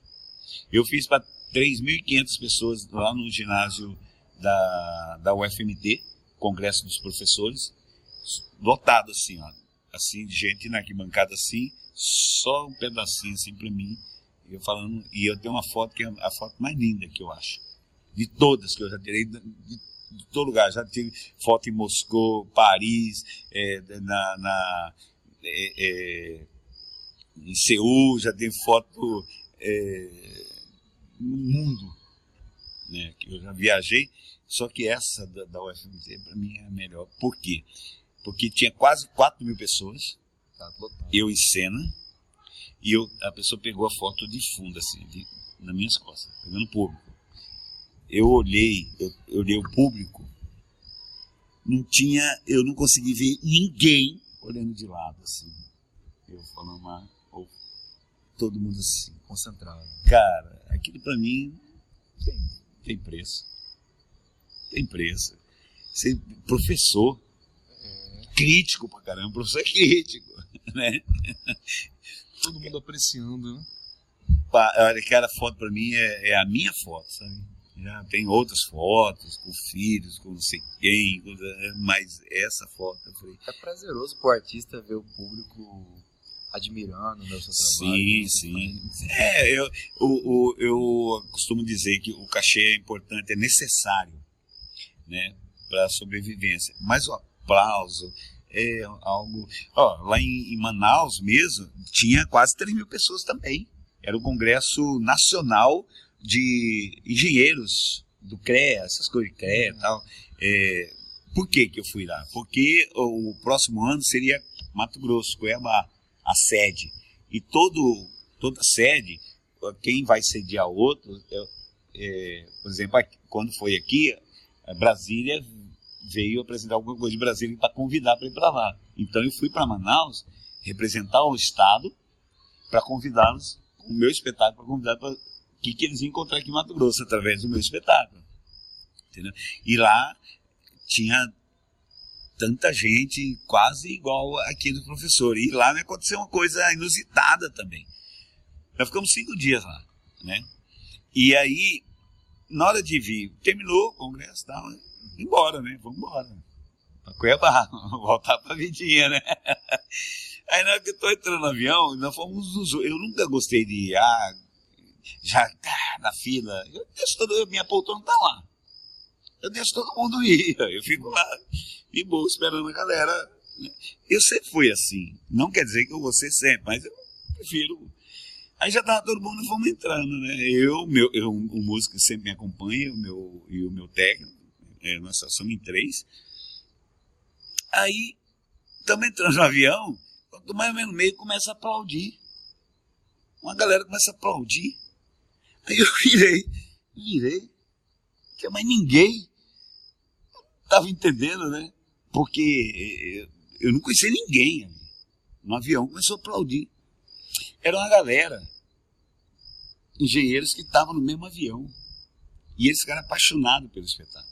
Eu fiz para 3.500 pessoas lá no ginásio da, da UFMT, Congresso dos Professores, lotado assim, ó, assim, de gente na arquibancada assim, só um pedacinho assim para mim, eu falando, e eu tenho uma foto que é a foto mais linda que eu acho, de todas que eu já tirei, de, de todo lugar, já tive foto em Moscou, Paris, é, na, na é, é, em Seul, já tem foto é, no mundo, né, que eu já viajei, só que essa da, da UFMT para mim é a melhor. Por quê? Porque tinha quase 4 mil pessoas, Tá eu em cena, e eu, a pessoa pegou a foto de fundo, assim, de, nas minhas costas, pegando público. Eu olhei, eu, eu olhei o público, não tinha, eu não consegui ver ninguém olhando de lado, assim. Eu falando, mas, ou todo mundo assim. Concentrado. Cara, aquilo pra mim tem, tem preço. Tem preço. Ser professor, crítico pra caramba, professor é crítico, né? Todo mundo apreciando, né? Olha, aquela foto pra mim é, é a minha foto, sabe? Já tem outras fotos, com filhos, com não sei quem, com- mas essa foto eu falei, É prazeroso pro artista ver o público admirando né, o seu trabalho. Sim, você sim. É, eu, o, o- eu costumo dizer que o cachê é importante, é necessário, né, para sobrevivência. Mas o aplauso é algo. Ó, lá em, em Manaus mesmo, tinha quase 3 mil pessoas também. Era o Congresso Nacional de Engenheiros do CREA, essas coisas CREA e tal. É, por que, que eu fui lá? Porque o próximo ano seria Mato Grosso, Cuiabá, a sede. E todo, toda sede, quem vai sediar outro, é, é, por exemplo, aqui- quando foi aqui, Brasília veio apresentar alguma coisa de Brasília para convidar para ir para lá. Então eu fui para Manaus representar o Estado para convidá-los, o meu espetáculo, para convidar para que, que eles iam encontrar aqui em Mato Grosso através do meu espetáculo. Entendeu? E lá tinha tanta gente quase igual aqui do professor. E lá me aconteceu uma coisa inusitada também. Nós ficamos cinco dias lá, né? E aí, na hora de vir, terminou o congresso né? embora, né? Vamos embora. Pra Cuiabá, voltar pra Vidinha, né? Aí na hora que eu tô entrando no avião, nós fomos nos... Eu nunca gostei de ir, ah, já tá na fila. Eu deixo todo, minha poltrona tá lá. Eu deixo todo mundo ir. Eu fico lá, de boa, esperando a galera. né? Eu sempre fui assim. Não quer dizer que eu vou ser sempre, mas eu prefiro. Aí já tava todo mundo, fomos entrando, né? Eu, meu, eu, o músico que sempre me acompanha, o meu, e o meu técnico, é, nós só somos em três. Aí, estamos entrando no avião, quando mais ou menos no meio começa a aplaudir. Uma galera começa a aplaudir. Aí eu virei, virei, mais ninguém. Tava entendendo, né? Porque eh, eu não conhecia ninguém ali. No avião começou a aplaudir. Era uma galera, engenheiros que estavam no mesmo avião. E eles ficaram apaixonados pelo espetáculo.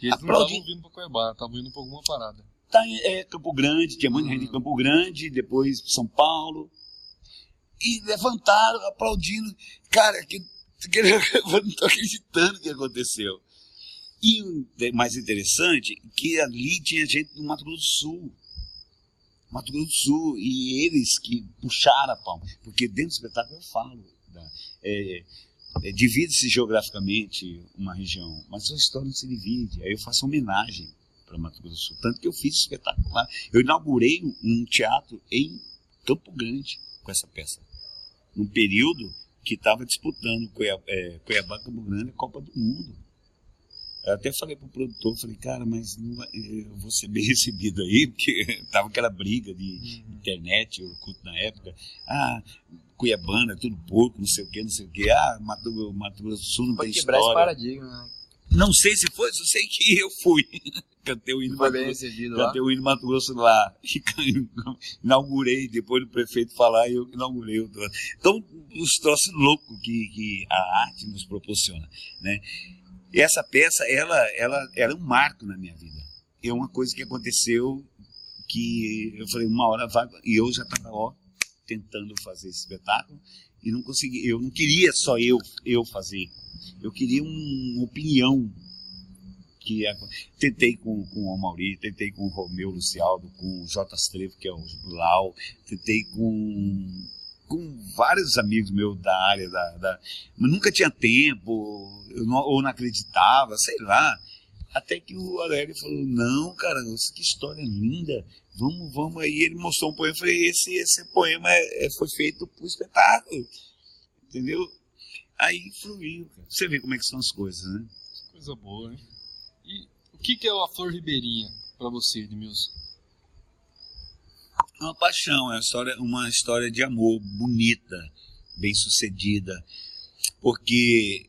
E eles não Aplaudi. estavam vindo pra Cuiabá, estavam indo pra alguma parada. Tá em é, Campo Grande, tinha muita gente em Campo Grande, depois São Paulo. E levantaram, aplaudindo. Cara, que, que, eu não tô acreditando que aconteceu. E o de- mais interessante, que ali tinha gente do Mato Grosso do Sul. Mato Grosso do Sul. E eles que puxaram a palma. Porque dentro do espetáculo eu falo. da- é, é, divide-se geograficamente uma região, mas a história não se divide. Aí eu faço homenagem para Mato Grosso do Sul. Tanto que eu fiz espetáculo lá. Eu inaugurei um, um teatro em Campo Grande com essa peça. Num período que estava disputando Cuiabá, é, Cuiabá Campo Grande a Copa do Mundo. Eu até falei pro produtor, falei, cara, mas não, eu vou ser bem recebido aí, porque tava aquela briga de uhum. internet, Orkut na época. Ah, Cuiabana, tudo porco, não sei o que, não sei o que. Ah, Mato, Mato Grosso do Sul não Pode tem quebrar história. esse paradigma, né? Não sei se foi, só sei que eu fui. Cantei o hino recebido lá. Cantei o hino Mato Grosso lá. inaugurei, depois do prefeito falar, eu inaugurei o troço. Então, os troços loucos que, que a arte nos proporciona, né? E essa peça, ela, ela era um marco na minha vida. É uma coisa que aconteceu que eu falei, uma hora vai, e eu já estava, ó, tentando fazer esse espetáculo e não consegui, eu não queria só eu, eu fazer eu queria uma opinião que é, tentei com, com o Mauri, tentei com o Romeu Lucialdo, com o J. Strevo, que é o Lau, tentei com, com vários amigos meus da área, da, da mas nunca tinha tempo, não, ou não acreditava, sei lá. Até que o Aurélio falou, não, cara, que história linda, vamos, vamos aí. Ele mostrou um poema, eu falei, esse, esse poema é, é, foi feito para o espetáculo, entendeu? Aí fluiu. Você vê como é que são as coisas, né? Coisa boa, hein? E o que, que é a Flor Ribeirinha para você, Edmilson? Uma paixão, é uma história, uma história de amor bonita, bem sucedida. Porque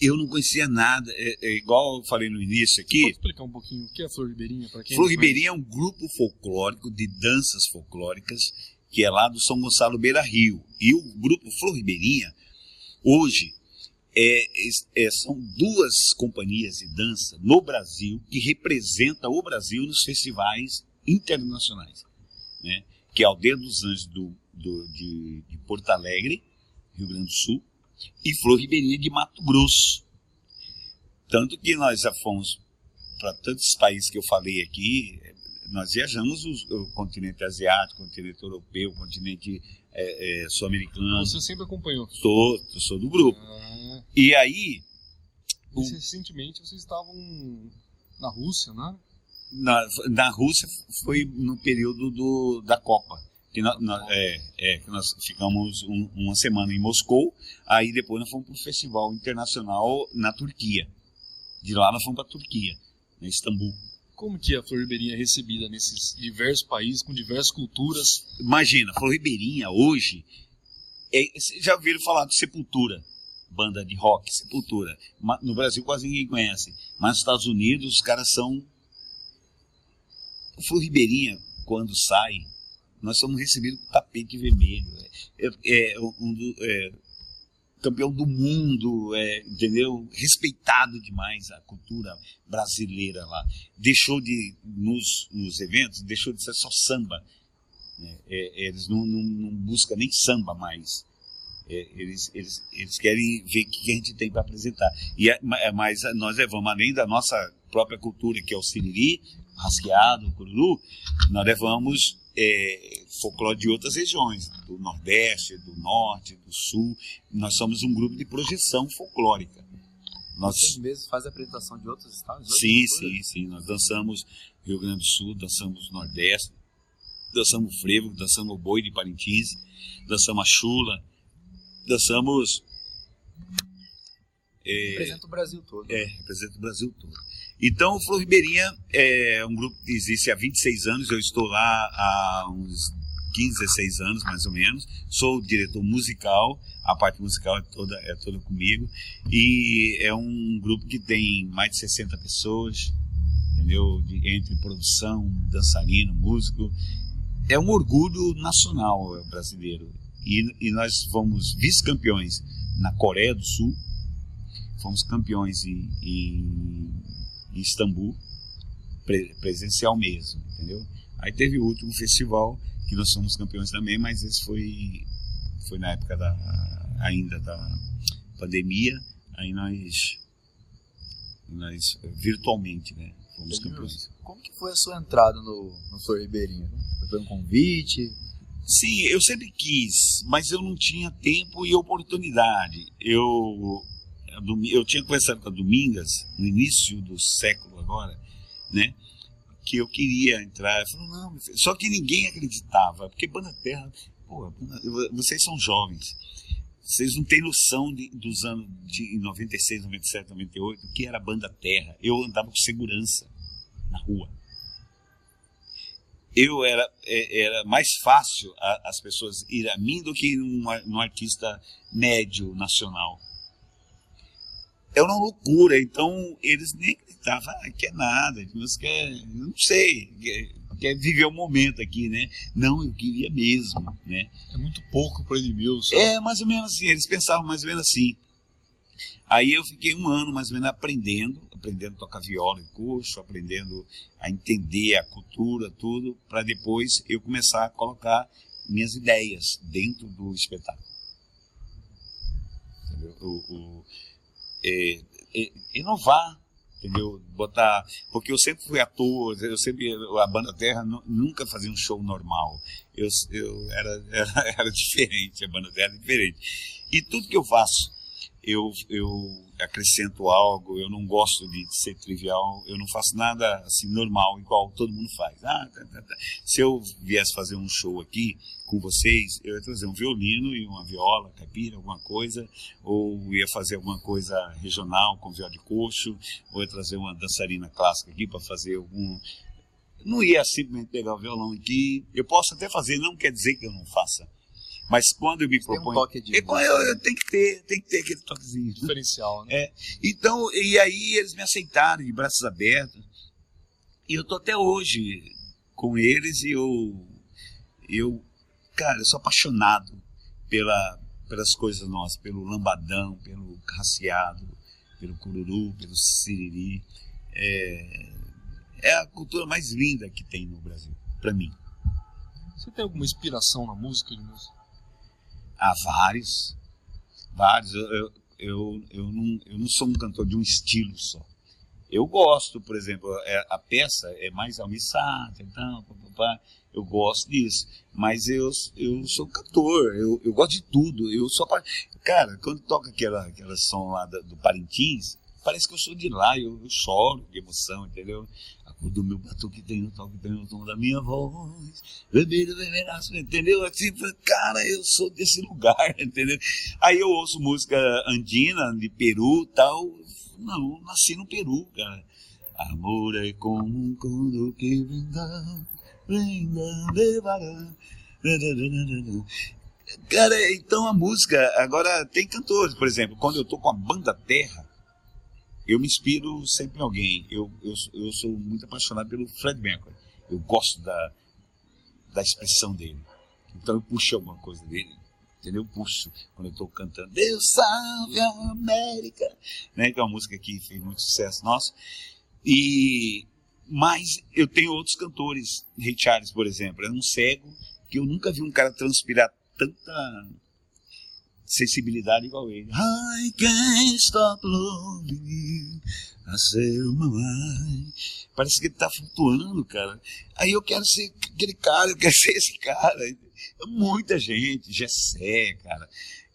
eu não conhecia nada, é, é, igual eu falei no início aqui. Pode explicar um pouquinho o que é a Flor Ribeirinha para quem Flor Ribeirinha é um grupo folclórico de danças folclóricas que é lá do São Gonçalo Beira Rio. E o grupo Flor Ribeirinha Hoje, é, é, são duas companhias de dança no Brasil que representam o Brasil nos festivais internacionais, né? que é Aldeia dos Anjos do, do, de, de Porto Alegre, Rio Grande do Sul, e Flor Ribeirinha de Mato Grosso. Tanto que nós já fomos para tantos países que eu falei aqui, nós viajamos o, o continente asiático, o continente europeu, o continente é, é, sul-americano. Você sempre acompanhou? Sou, sou do grupo. Ah. E aí. O... Recentemente vocês estavam na Rússia, né? Na, na Rússia foi no período do, da Copa. Que nós, nós é, é, que nós ficamos um, uma semana em Moscou, aí depois nós fomos para o festival internacional na Turquia. De lá nós fomos para a Turquia, em Istambul. Como que a Flor Ribeirinha é recebida nesses diversos países, com diversas culturas? Imagina, Flor Ribeirinha hoje, é, já ouviram falar de Sepultura, banda de rock, Sepultura. No Brasil quase ninguém conhece, mas nos Estados Unidos os caras são... O Flor Ribeirinha, quando sai, nós somos recebidos com tapete vermelho. É, é, é um, é, campeão do mundo, é, entendeu? Respeitado demais a cultura brasileira lá. Deixou de, nos, nos eventos, deixou de ser só samba. Né? É, eles não, não, não, buscam nem samba mais. É, eles, eles, eles querem ver o que a gente tem para apresentar. E é, é mas nós levamos, além da nossa própria cultura, que é o siriri, rasqueado, cururu, nós levamos é, folclore de outras regiões, do Nordeste, do Norte, do Sul. Nós somos um grupo de projeção folclórica. Nós Vocês mesmos fazem apresentação de outros estados? De sim, sim, sim. Nós dançamos Rio Grande do Sul, dançamos Nordeste, dançamos frevo, dançamos boi de Parintins, dançamos a chula, dançamos. É, representa o Brasil todo. É, representa o Brasil todo. Então, o Flor Ribeirinha é um grupo que existe há 26 anos, eu estou lá há uns 15, 16 anos, mais ou menos. Sou diretor musical, a parte musical é toda, é toda comigo. E é um grupo que tem mais de 60 pessoas, entendeu? De, entre produção, dançarino, músico. É um orgulho nacional brasileiro. E, e nós fomos vice-campeões na Coreia do Sul, fomos campeões em, em em Istambul, pre presencial mesmo, entendeu? Aí teve o último festival, que nós somos campeões também, mas esse foi, foi na época da, ainda da pandemia, aí nós, nós virtualmente, né, fomos campeões. Como que foi a sua entrada no, no Flor Ribeirinho? Foi um convite? Sim, eu sempre quis, mas eu não tinha tempo e oportunidade. Eu eu tinha conversado com a Domingas no início do século agora, né? Que eu queria entrar. Não, só que ninguém acreditava, porque Banda Terra, pô, vocês são jovens. Vocês não têm noção de, dos anos de 96, 97, 98, o que era banda Terra. Eu andava com segurança na rua. Eu era, é, era mais fácil as pessoas ir a mim do que num, num artista médio nacional. É uma loucura, então eles nem acreditavam, ah, que é nada, música não sei, quer, quer viver o momento aqui, né? Não, eu queria mesmo, né? É muito pouco para Edmilson. É, mais ou menos assim, eles pensavam mais ou menos assim. Aí eu fiquei um ano mais ou menos aprendendo, aprendendo a tocar viola em curso, aprendendo a entender a cultura, tudo, para depois eu começar a colocar minhas ideias dentro do espetáculo. Entendeu? O, o é, é, inovar, entendeu? Botar, porque eu sempre fui ator, eu sempre a banda Terra nunca fazia um show normal. Eu, eu era, era, era diferente, a banda Terra era diferente. E tudo que eu faço eu, eu acrescento algo, eu não gosto de ser trivial, eu não faço nada assim normal, igual todo mundo faz. Ah, tá, tá, tá. Se eu viesse fazer um show aqui com vocês, eu ia trazer um violino e uma viola, caipira, alguma coisa, ou ia fazer alguma coisa regional com viola de coxo, ou ia trazer uma dançarina clássica aqui para fazer algum. Não ia simplesmente pegar o violão aqui. Eu posso até fazer, não quer dizer que eu não faça mas quando eu me proponho. Tem um toque de. Eu, eu, eu tenho que ter, tem que ter aquele toquezinho. Diferencial, né? É. Então, e aí eles me aceitaram de braços abertos. E eu tô até hoje com eles e eu. Eu. Cara, eu sou apaixonado pela, pelas coisas nossas, pelo lambadão, pelo raciado, pelo cururu, pelo siriri. É, é a cultura mais linda que tem no Brasil, para mim. Você tem alguma inspiração na música, Edmilson? Há vários, vários. Eu, eu, eu, eu, não, eu não sou um cantor de um estilo só. Eu gosto, por exemplo, é, a peça é mais almissada, então, eu gosto disso. Mas eu, eu sou cantor, eu, eu gosto de tudo. Eu sou Cara, quando toca aquela, aquela som lá do, do Parintins, parece que eu sou de lá, eu, eu choro de emoção, entendeu? O do meu batuque tem o toque, tem o tom da minha voz. Bebeira, bebeiraço, entendeu? Assim, cara, eu sou desse lugar, entendeu? Aí eu ouço música andina, de Peru tal. Não, nasci no Peru, cara. Amor é como um condo que levará. Cara, então a música, agora tem cantores, por exemplo, quando eu tô com a banda Terra, eu me inspiro sempre em alguém. Eu, eu, eu sou muito apaixonado pelo Fred Mercury. Eu gosto da, da expressão dele. Então eu puxo alguma coisa dele. Entendeu? Eu puxo quando eu estou cantando Deus salve a América. Né? Que é uma música que fez muito sucesso nosso. E, mas eu tenho outros cantores. Ray Charles, por exemplo. É um cego que eu nunca vi um cara transpirar tanta sensibilidade igual ele. I can't stop loving you. I. Parece que ele tá flutuando, cara. Aí eu quero ser aquele cara, eu quero ser esse cara. É muita gente, Gessé, cara.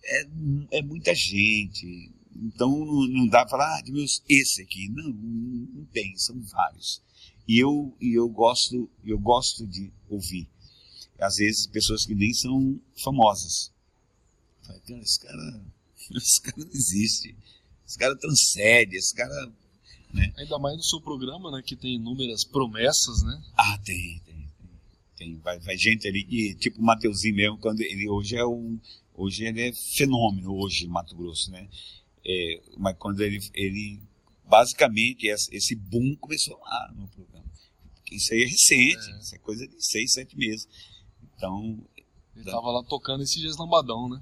É, é muita gente. Então não, dá para falar, ah, meus, esse aqui. Não, não tem, são vários. E eu, e eu gosto, eu gosto de ouvir. Às vezes pessoas que nem são famosas Falei, cara, esse cara, esse cara não existe. Esse cara transcende, esse cara. Né? Ainda mais no seu programa, né? Que tem inúmeras promessas, né? Ah, tem, tem. tem. tem. Vai, vai gente ali que, tipo o Mateuzinho mesmo, quando ele hoje é um. Hoje ele é fenômeno, hoje, em Mato Grosso, né? É, mas quando ele, ele. Basicamente, esse boom começou lá no programa. Isso aí é recente, é. isso é coisa de seis, sete meses. Então. Ele estava lá tocando esses dias lambadão, né?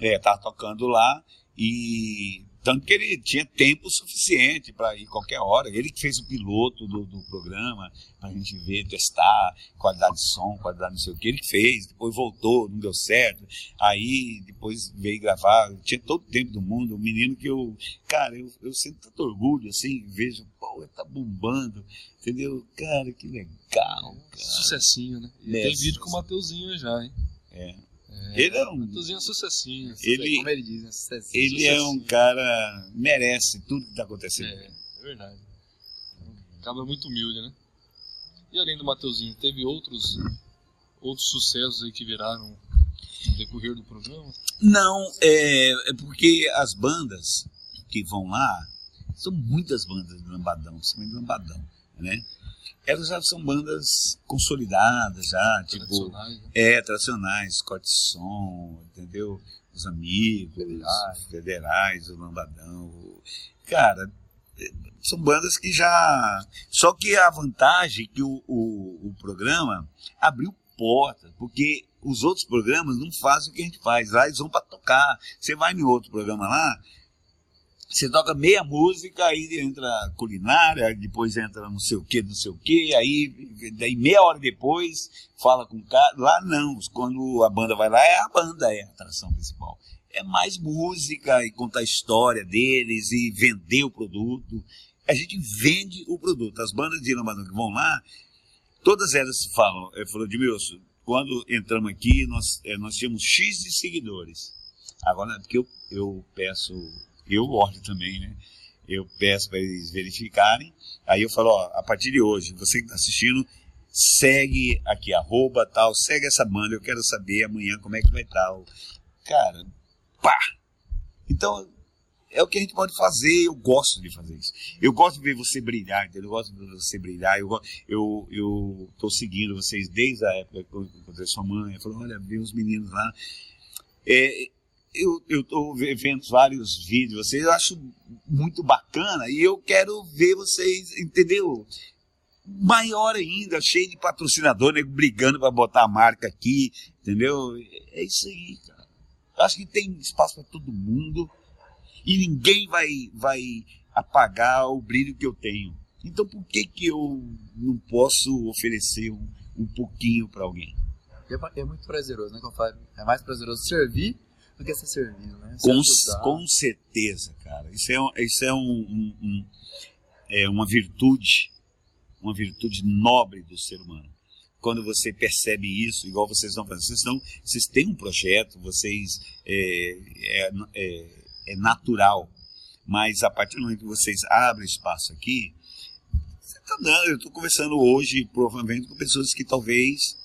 É, tava tocando lá e tanto que ele tinha tempo suficiente para ir qualquer hora. Ele que fez o piloto do, do programa, para a gente ver, testar qualidade de som, qualidade não sei o que. Ele que fez, depois voltou, não deu certo. Aí depois veio gravar. Tinha todo o tempo do mundo. Um menino que eu, cara, eu, eu sinto tanto orgulho assim, vejo, pô, ele tá bombando, entendeu? Cara, que legal. Cara. Sucessinho, né? E tem vídeo com o Mateuzinho já, hein? É. É, ele é um. Tuzinho sucessinho. Ele, como ele diz, né? Sucessinho, ele sucessinho. é um cara. merece tudo que está acontecendo. É, é verdade. Acaba muito humilde, né? E além do Mateuzinho, teve outros outros sucessos aí que viraram no decorrer do programa? Não, é, é porque as bandas que vão lá, são muitas bandas de lambadão, principalmente lambadão, né? Elas já são bandas consolidadas já, tipo, Tradicionais, né? é, tradicionais, som, entendeu? Os amigos, Federais. federais, o lambadão. o- Cara, são bandas que já. Só que a vantagem é que o, o, o programa abriu porta, porque os outros programas não fazem o que a gente faz. Lá eles vão para tocar. Você vai em outro programa lá, você toca meia música, aí entra culinária, depois entra não sei o que, não sei o que, aí daí meia hora depois fala com o cara. Lá não, quando a banda vai lá, é a banda, é a atração principal. É mais música e contar a história deles e vender o produto. A gente vende o produto. As bandas de Lambadão que vão lá, todas elas falam, eu falo, Edmilson, quando entramos aqui, nós, eh, nós tínhamos X de seguidores. Agora, porque eu, eu peço, eu olho também, né? Eu peço para eles verificarem. Aí eu falo, ó, a partir de hoje, você que está assistindo, segue aqui, arroba tal, segue essa banda, eu quero saber amanhã como é que vai estar. o- Cara, pá! Então, é o que a gente pode fazer, eu gosto de fazer isso. Eu gosto de ver você brilhar, entendeu? Eu gosto de ver você brilhar, eu, eu, eu tô seguindo vocês desde a época que eu encontrei sua mãe, eu falo, olha, vi os meninos lá. É, eu, ve- vendo vários vídeos de vocês, eu acho muito bacana e eu quero ver vocês, entendeu? Maior ainda, cheio de patrocinador, nego brigando para botar a marca aqui, entendeu? É isso aí, cara. Eu acho que tem espaço para todo mundo e ninguém vai, vai apagar o brilho que eu tenho. Então por que, que eu não posso oferecer um, um pouquinho para alguém? É, é muito prazeroso, né? Falo, é mais prazeroso servir do que ser servido, né? Com, ajudar. com certeza, cara. Isso é, um- isso é, um, um- um- é uma virtude, uma virtude nobre do ser humano. Quando você percebe isso, igual vocês estão fazendo, vocês, estão, vocês têm um projeto, vocês é, é, é- é natural, mas a partir do momento que vocês abrem espaço aqui, você tá dando. Eu estou conversando hoje, provavelmente, com pessoas que talvez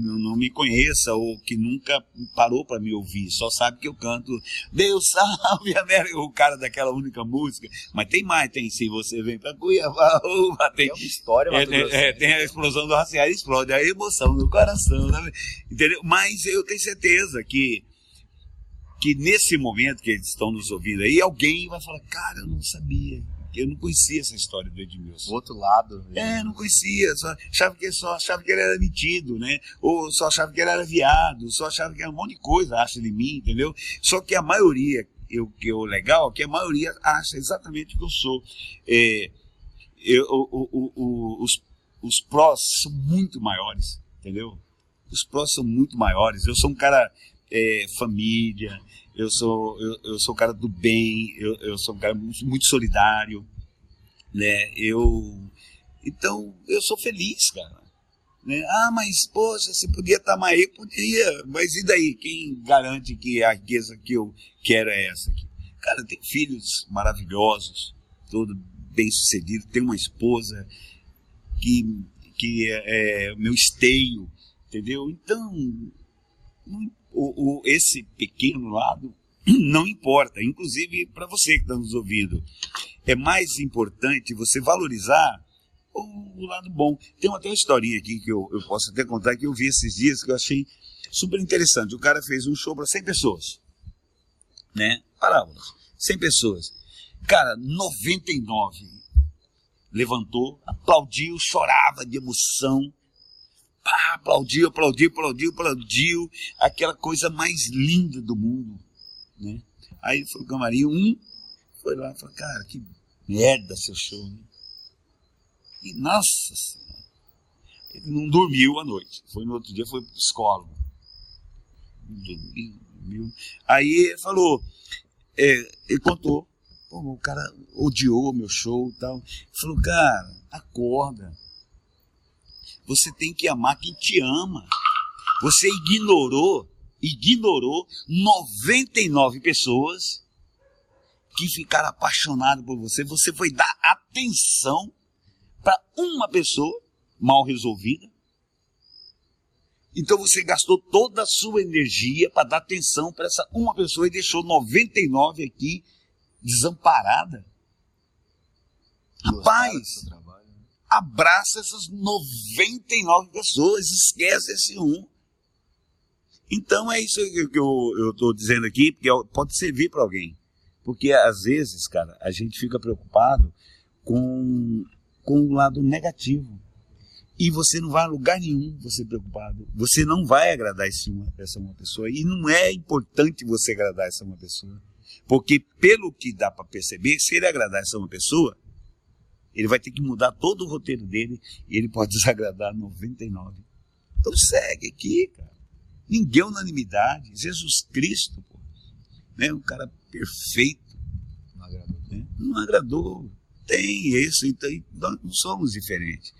não, me conheça ou que nunca parou para me ouvir, só sabe que eu canto Deus salve América, o cara daquela única música. Mas tem mais, tem se você vem pra Cuiabá, uva, tem, É uma história, é, é, é, tem a explosão do racial, explode a emoção no coração, né? entendeu? Mas eu tenho certeza que que nesse momento que eles estão nos ouvindo aí, alguém vai falar, cara, eu não sabia, eu não conhecia essa história do Edmilson. O outro lado. É, não conhecia, só achava que, só achava que ele era metido, né? Ou só achava que ele era viado, só achava que era um monte de coisa, acha de mim, entendeu? Só que a maioria, eu, que o legal, é que a maioria acha exatamente o que eu sou. É, eu, o- o- o- os, os prós são muito maiores, entendeu? Os prós são muito maiores. Eu sou um cara é, família, eu sou, eu, eu sou cara do bem, eu, eu sou um cara muito, muito solidário, né? Eu então eu sou feliz, cara. Né? Ah, mas poxa, você podia estar mais aí, podia, mas e daí? Quem garante que a riqueza que eu quero é essa aqui? Cara, tem filhos maravilhosos, todo bem sucedido, tem uma esposa que, que é, é meu esteio, entendeu? Então, não- o, o- esse pequeno lado não importa, inclusive para você que está nos ouvindo. É mais importante você valorizar o, o lado bom. Tem até uma historinha aqui que eu, eu posso até contar que eu vi esses dias que eu achei super interessante. O cara fez um show para 100 pessoas, né? Parábolas, 100 pessoas. Cara, 99 levantou, aplaudiu, chorava de emoção. Pá, aplaudiu, aplaudiu, aplaudiu, aplaudiu. Aquela coisa mais linda do mundo, né? Aí foi o camarim, um foi lá e falou, cara, que merda seu show, né? E, nossa senhora, ele não dormiu à noite. Foi no outro dia, foi pro psicólogo. Dormiu, dormiu. Aí ele falou, é, ele contou, pô, o cara odiou meu show e tal. Ele falou, cara, acorda. Você tem que amar quem te ama. Você ignorou, ignorou 99 pessoas que ficaram apaixonadas por você. Você foi dar atenção para uma pessoa mal resolvida. Então você gastou toda a sua energia para dar atenção para essa uma pessoa e deixou 99 aqui desamparada. Rapaz, abraça essas 99 pessoas, esquece esse um. Então é isso que eu estou dizendo aqui, porque pode servir para alguém. Porque às vezes, cara, a gente fica preocupado com, com o lado negativo. E você não vai a lugar nenhum você preocupado. Você não vai agradar esse uma, essa uma pessoa. E não é importante você agradar essa uma pessoa. Porque, pelo que dá para perceber, se ele agradar essa uma pessoa, ele vai ter que mudar todo o roteiro dele e ele pode desagradar 99. Então segue aqui, cara. Ninguém é unanimidade. Jesus Cristo, pô, né? um cara perfeito. Não agradou. Né? Não agradou. Tem isso, então nós não somos diferentes.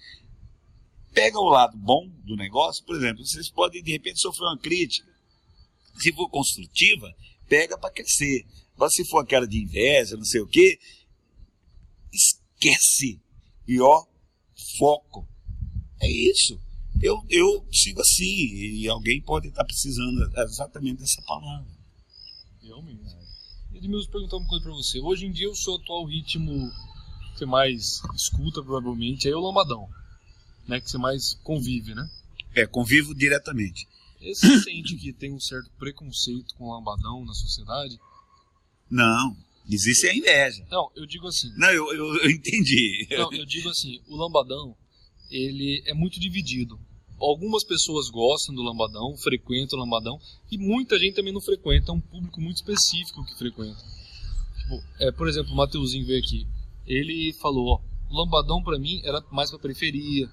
Pega o lado bom do negócio, por exemplo, vocês podem de repente sofrer uma crítica. Se for construtiva, pega para crescer. Mas se for aquela de inveja, não sei o quê, esquece. E ó, foco. É isso. Eu, eu sigo assim, e alguém pode estar precisando exatamente dessa palavra. Eu mesmo. Edmilson, perguntar uma coisa para você. Hoje em dia, o seu atual ritmo que você mais escuta, provavelmente, é o lambadão. Né, que você mais convive, né? É, convivo diretamente. Você sente que tem um certo preconceito com o lambadão na sociedade? Não, existe a inveja. Não, eu digo assim. Não, eu, eu, eu entendi. Não, eu digo assim, o lambadão, ele é muito dividido. Algumas pessoas gostam do lambadão, frequentam o lambadão, e muita gente também não frequenta, é um público muito específico que frequenta. Tipo, é, por exemplo, o Mateuzinho veio aqui, ele falou, ó, o lambadão para mim era mais para periferia,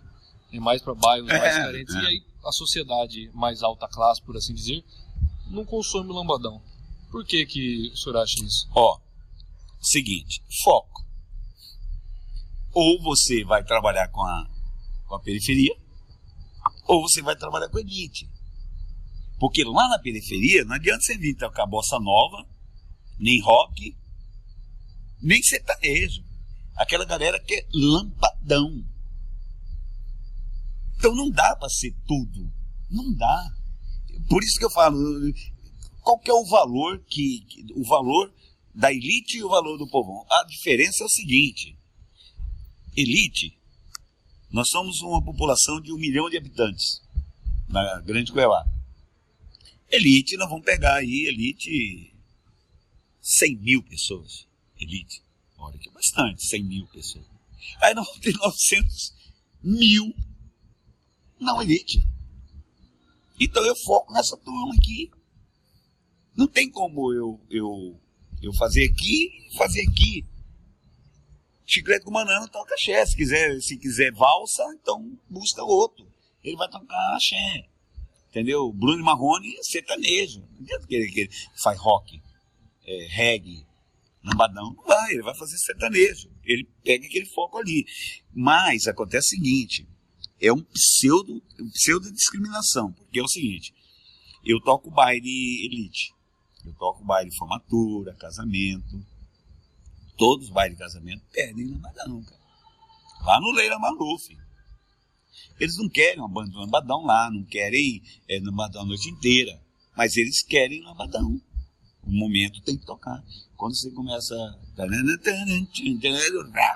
é mais para bairros é, mais carentes, é. e aí a sociedade mais alta classe, por assim dizer, não consome o lambadão. Por que, que o senhor acha isso? Ó, seguinte, foco. Ou você vai trabalhar com a, com a periferia, ou você vai trabalhar com a elite. Porque lá na periferia não adianta você vir a bossa nova, nem rock, nem sertanejo. Aquela galera que é lampadão. Então não dá para ser tudo. Não dá. Por isso que eu falo, qual que é o valor que o valor da elite e o valor do povão? A diferença é o seguinte: elite, nós somos uma população de um milhão de habitantes na Grande Cuiabá. Elite, nós vamos pegar aí elite 100 mil pessoas. Elite, olha que é bastante, 100 mil pessoas. Aí nós vamos ter 900 mil não elite. Então eu foco nessa turma aqui. Não tem como eu, eu, eu fazer aqui fazer aqui. Chiclete com banana toca axé. Se quiser, se quiser valsa, então busca outro. Ele vai tocar axé. Entendeu? Bruno Marrone é sertanejo. Não adianta que ele, que faz rock, é, reggae, lambadão. Não vai, ele vai fazer sertanejo. Ele pega aquele foco ali. Mas acontece o seguinte: é um pseudo, pseudo discriminação. Porque é o seguinte: eu toco baile elite. Eu toco baile formatura, casamento. Todos os bailes de casamento pedem lambadão, cara. Lá no Leila Maluf. Eles não querem uma banda lambadão lá, não querem é, lambadão a noite inteira. Mas eles querem lambadão. O momento tem que tocar. Quando você começa.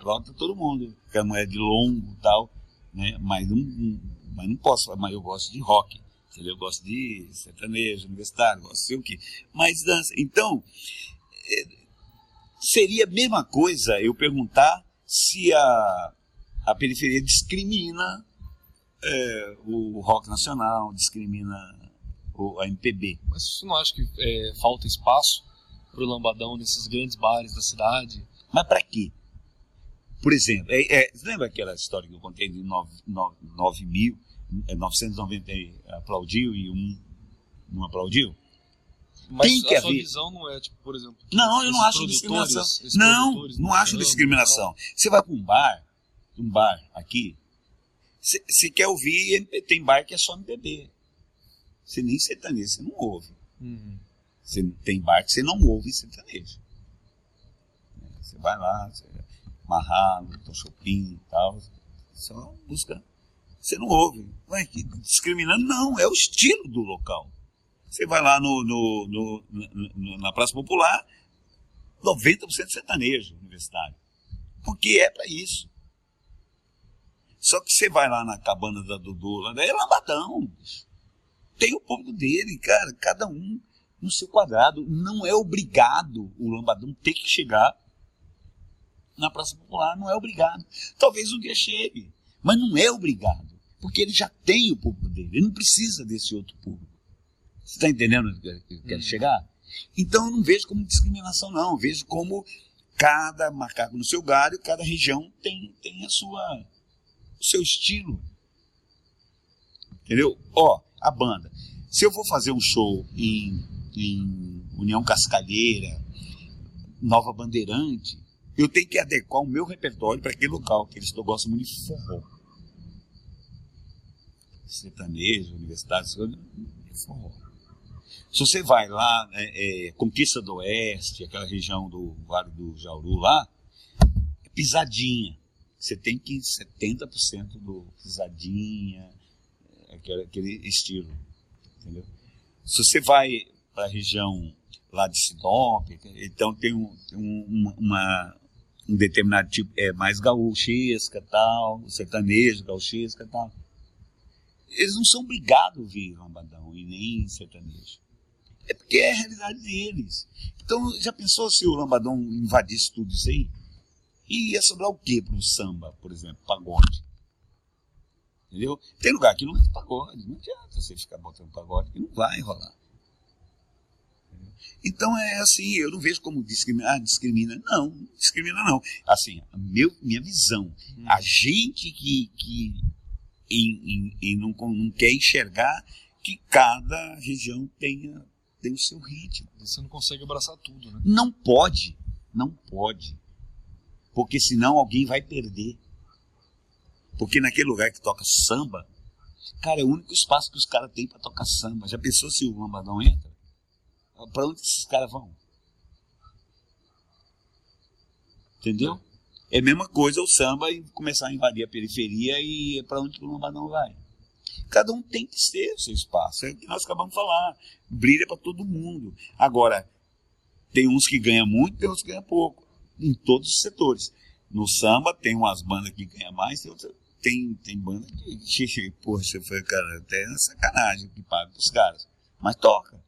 Volta todo mundo. Porque a mulher de longo e tal. Né? Mas, não, mas não posso. Mas eu gosto de rock. Eu gosto de sertanejo, universitário, gosto de sei o quê. Mas dança. Então, é, seria a mesma coisa eu perguntar se a, a periferia discrimina é, o rock nacional, discrimina o, a MPB. Mas você não acha que é, falta espaço para o lambadão nesses grandes bares da cidade? Mas para quê? Por exemplo, é, é, lembra aquela história que eu contei de 9, 9, 9 mil 990 aplaudiu e um não aplaudiu? Mas Tem que a haver. sua visão não é, tipo, por exemplo... Não, eu não acho discriminação. Não, não acho discriminação. Você vai para um bar, um bar aqui, você quer ouvir, tem bar que é só MPB. Você nem sertanejo, você não ouve. Uhum. Você tem bar que você não ouve sertanejo. Você vai lá, você amarrado, Tom Chopin e tal, só busca Você não ouve. Ué, discriminando, não, é o estilo do local. Você vai lá no, no, no, na Praça Popular, 90% sertanejo universitário. Porque é para isso. Só que você vai lá na cabana da Dudu, lá é lambadão. Tem o público dele, cara, cada um no seu quadrado. Não é obrigado o lambadão ter que chegar na Praça Popular, não é obrigado. Talvez um dia chegue, mas não é obrigado, porque ele já tem o público dele, ele não precisa desse outro público. Você está entendendo onde eu quero hum. chegar? Então eu não vejo como discriminação, não. Eu vejo como cada macaco no seu galho, cada região tem, tem a sua, o seu estilo. Entendeu? Ó, a banda. Se eu vou fazer um show em, em União Cascalheira, Nova Bandeirante, eu tenho que adequar o meu repertório para aquele local, que eles gostam muito de forró. Sertanejo, universidade, forró. Se você vai lá, é, é, Conquista do Oeste, aquela região do Vale do Jauru lá, é pisadinha. Você tem que 70% do pisadinha, é, aquele, aquele estilo. Entendeu? Se você vai para a região lá de Sinop, então tem um, um, uma, um determinado tipo, é mais gaúchesca tal, sertanejo, gaúchesca tal. Eles não são obrigados a ouvir lambadão e nem sertanejo. É porque é a realidade deles. Então, já pensou se o Lambadão invadisse tudo isso aí? E ia sobrar o quê para o samba, por exemplo? Pagode. Entendeu? Tem lugar que não tem pagode. Não adianta você ficar botando pagode, que não vai rolar. Então é assim, eu não vejo como discrimina, ah, discrimina. Não, discrimina não. Assim, meu, minha visão. Hum. A gente que, que em, em, em não, não quer enxergar que cada região tenha tem o seu ritmo. Você não consegue abraçar tudo, né? Não pode, não pode. Porque senão alguém vai perder. Porque naquele lugar que toca samba, cara, é o único espaço que os caras têm para tocar samba. Já pensou se o lambadão entra? Para onde esses caras vão? Entendeu? É a mesma coisa o samba e começar a invadir a periferia e para onde o lambadão vai. Cada um tem que ser o seu espaço. É o que nós acabamos de falar. Brilha para todo mundo. Agora, tem uns que ganham muito, tem uns que ganham pouco. Em todos os setores. No samba tem umas bandas que ganham mais, tem outras. Tem, tem banda que, poxa, foi, cara, até sacanagem que paga os caras. Mas toca.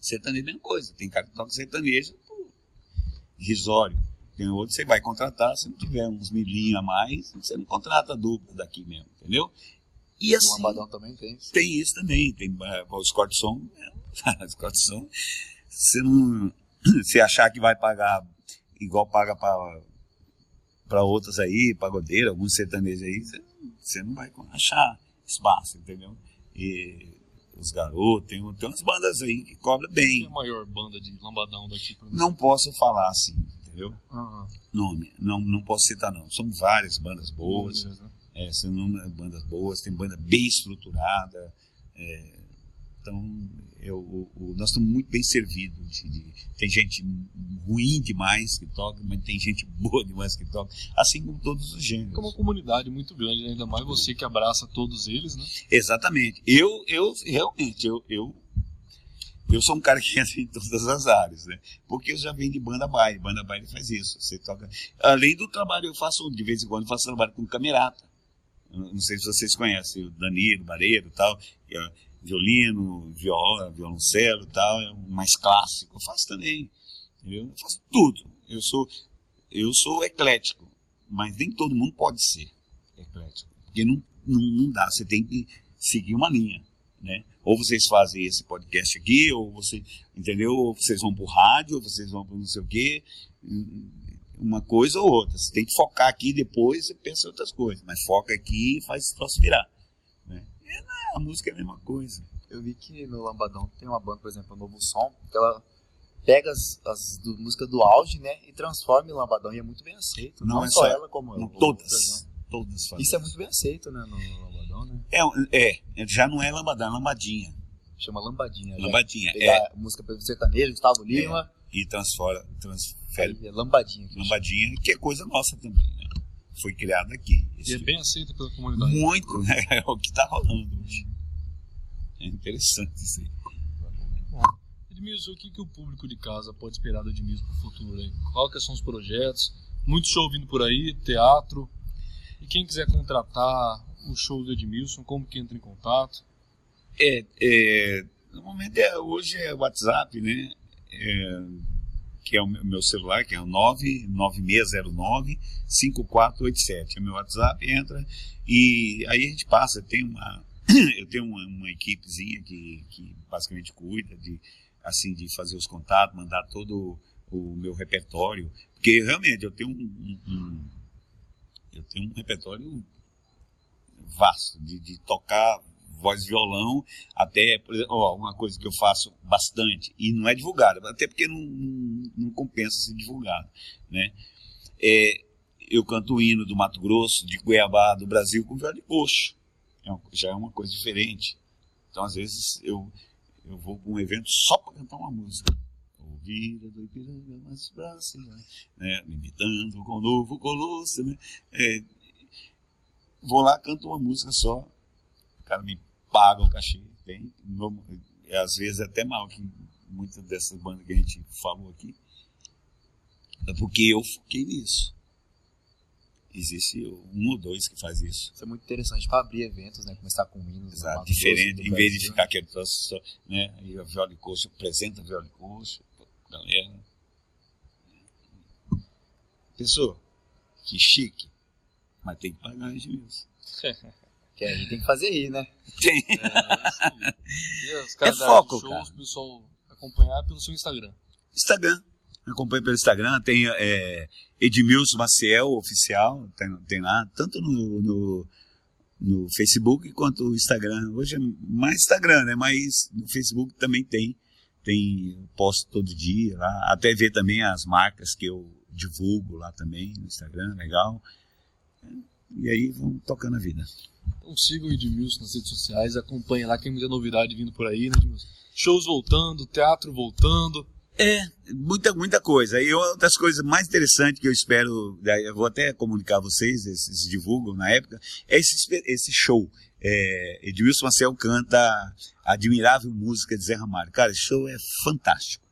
Sertanejo é a mesma coisa. Tem cara que toca sertanejo, pô, risório. Tem outro você vai contratar, se não tiver uns milhinhos a mais, você não contrata dupla daqui mesmo, entendeu? E assim, o Lambadão também tem isso. Tem isso também. Tem uh, os cortes som. os cortes som. Você não. Se achar que vai pagar igual paga para outras aí, pagodeira, alguns sertanejos aí, você não vai achar espaço, entendeu? E os garotos, tem, tem umas bandas aí que cobram bem. Quem é a maior banda de lambadão daqui? Não posso falar assim, entendeu? Uhum. Nome, não, não posso citar não. São várias bandas boas. É, são bandas boas, tem banda bem estruturada. É, então, eu, o, nós estamos muito bem servidos. De, de, tem gente ruim demais que toca, mas tem gente boa demais que toca, assim como todos os gêneros. É uma comunidade muito grande, ainda mais você que abraça todos eles, né? Exatamente. Eu, eu realmente, eu, eu, eu sou um cara que entra em todas as áreas, né? Porque eu já venho de banda baile. Banda baile faz isso. Você toca. Além do trabalho, eu faço, de vez em quando, faço trabalho com camerata. Não sei se vocês conhecem o Danilo, Bareiro tal, é violino, viola, violoncelo tal, é mais clássico. Eu faço também, entendeu? Eu faço tudo. Eu sou, eu sou eclético, mas nem todo mundo pode ser eclético, porque não, não, não dá. Você tem que seguir uma linha, né? Ou vocês fazem esse podcast aqui, ou você, entendeu? Ou vocês vão pro rádio, ou vocês vão pro não sei o quê uma coisa ou outra. Você tem que focar aqui depois você pensa em outras coisas. Mas foca aqui e faz troço virar. Né? E, né, a música é a mesma coisa. Eu vi que no Lambadão tem uma banda, por exemplo, Novo Som, que ela pega as, as do, músicas do auge, né, e transforma em Lambadão. E é muito bem aceito. Não, não é só ela, como eu. Todas. Outras, né? Todas fazem. Isso é muito bem aceito, né, no Né? É, é já não é Lambadão, é Lambadinha. Chama Lambadinha. Né? Lambadinha, é. música sertanejo, Gustavo Lima. É. E transforma, transfere. É lambadinha. Lambadinha, que é coisa nossa também, né? foi criado aqui. E é bem aceito pela comunidade. Muito, né? é o que está rolando hoje. É interessante isso aí. Edmilson, o que, que o público de casa pode esperar do Edmilson para o futuro? Aí? Quais são os projetos? Muito show vindo por aí, teatro. E quem quiser contratar o show do Edmilson, como que entra em contato? É, é no momento é, hoje é WhatsApp, né? É, que é o meu celular, que é o 99609-5487. É meu WhatsApp, entra e aí a gente passa. Tem uma, eu tenho uma, uma equipezinha que, que basicamente cuida de, assim, de fazer os contatos, mandar todo o meu repertório. Porque realmente eu tenho um, um, um eu tenho um repertório vasto de, de tocar voz violão, até, por exemplo, ó, uma coisa que eu faço bastante, e não é divulgada, até porque não, não, não compensa ser divulgado, né? É, eu canto o hino do Mato Grosso, de Cuiabá, do Brasil, com viola de coxo. É já é uma coisa diferente. Então, às vezes, eu, eu vou para um evento só para cantar uma música. Ouvida do Ipiranga, mais braços, né? Me imitando com o novo colosso, né? É, vou lá, canto uma música só. O cara me paga o cachê. Tem, às vezes é até mal que muitas dessas bandas que a gente falou aqui. É porque eu foquei nisso. Existe um ou dois que faz isso. Isso é muito interessante para abrir eventos, né? Começar com hinos. Exato, diferente. Em vez de ficar aquele troço, né? Aí a viola de coxo, apresenta a viola de coxo, galera. Pessoa, que chique. Mas tem que pagar isso mesmo. Que a gente tem que fazer rir, né? Tem. É, é foco, shows, cara. o pessoal acompanhar pelo seu Instagram. Instagram. Acompanhe pelo Instagram, tem é, Edmilson Maciel Oficial, tem, tem lá, tanto no, no, no, Facebook quanto no Instagram. Hoje é mais Instagram, né? Mas no Facebook também tem. Tem, posto todo dia lá. Até ver também as marcas que eu divulgo lá também no Instagram, legal. E aí vamos tocando a vida. Então sigam o Edmilson nas redes sociais, acompanhem lá, tem muita novidade vindo por aí, né, Edmilson? Shows voltando, teatro voltando. É, muita, muita coisa. E uma das coisas mais interessantes que eu espero, eu vou até comunicar a vocês, esses divulgam na época, é esse, esse show. É, Edmilson Marcel canta Admirável Música de Zé Ramalho. Cara, esse show é fantástico.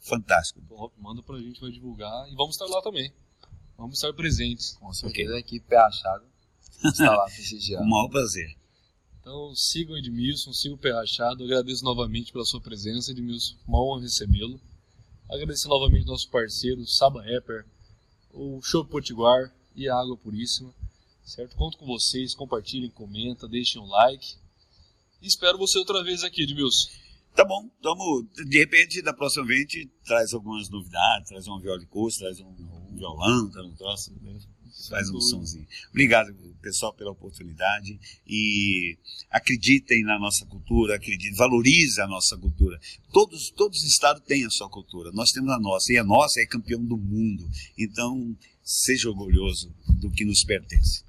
Fantástico. manda pra gente, vai divulgar. E vamos estar lá também. Vamos estar presentes. Com certeza, okay. a equipe é achada. Está lá prestigiando. Com o maior prazer. Então sigam o Edmilson, sigam o Pé Rachado. Agradeço novamente pela sua presença, Edmilson. Uma honra recebê-lo. Agradecer novamente nosso parceiro, Saba Rapper, o Show Potiguar e a Água Puríssima. Certo? Conto com vocês, compartilhem, comentem, deixem um like. E espero você outra vez aqui, Edmilson. Tá bom, tamo, de repente, da próxima vez, traz algumas novidades, traz uma viola de curso, traz um, um violão, tá no troço, faz um somzinho. Obrigado, pessoal, pela oportunidade e acreditem na nossa cultura, acreditem, valorize a nossa cultura. Todos, todos os estados têm a sua cultura, nós temos a nossa, e a nossa é campeão do mundo. Então, seja orgulhoso do que nos pertence.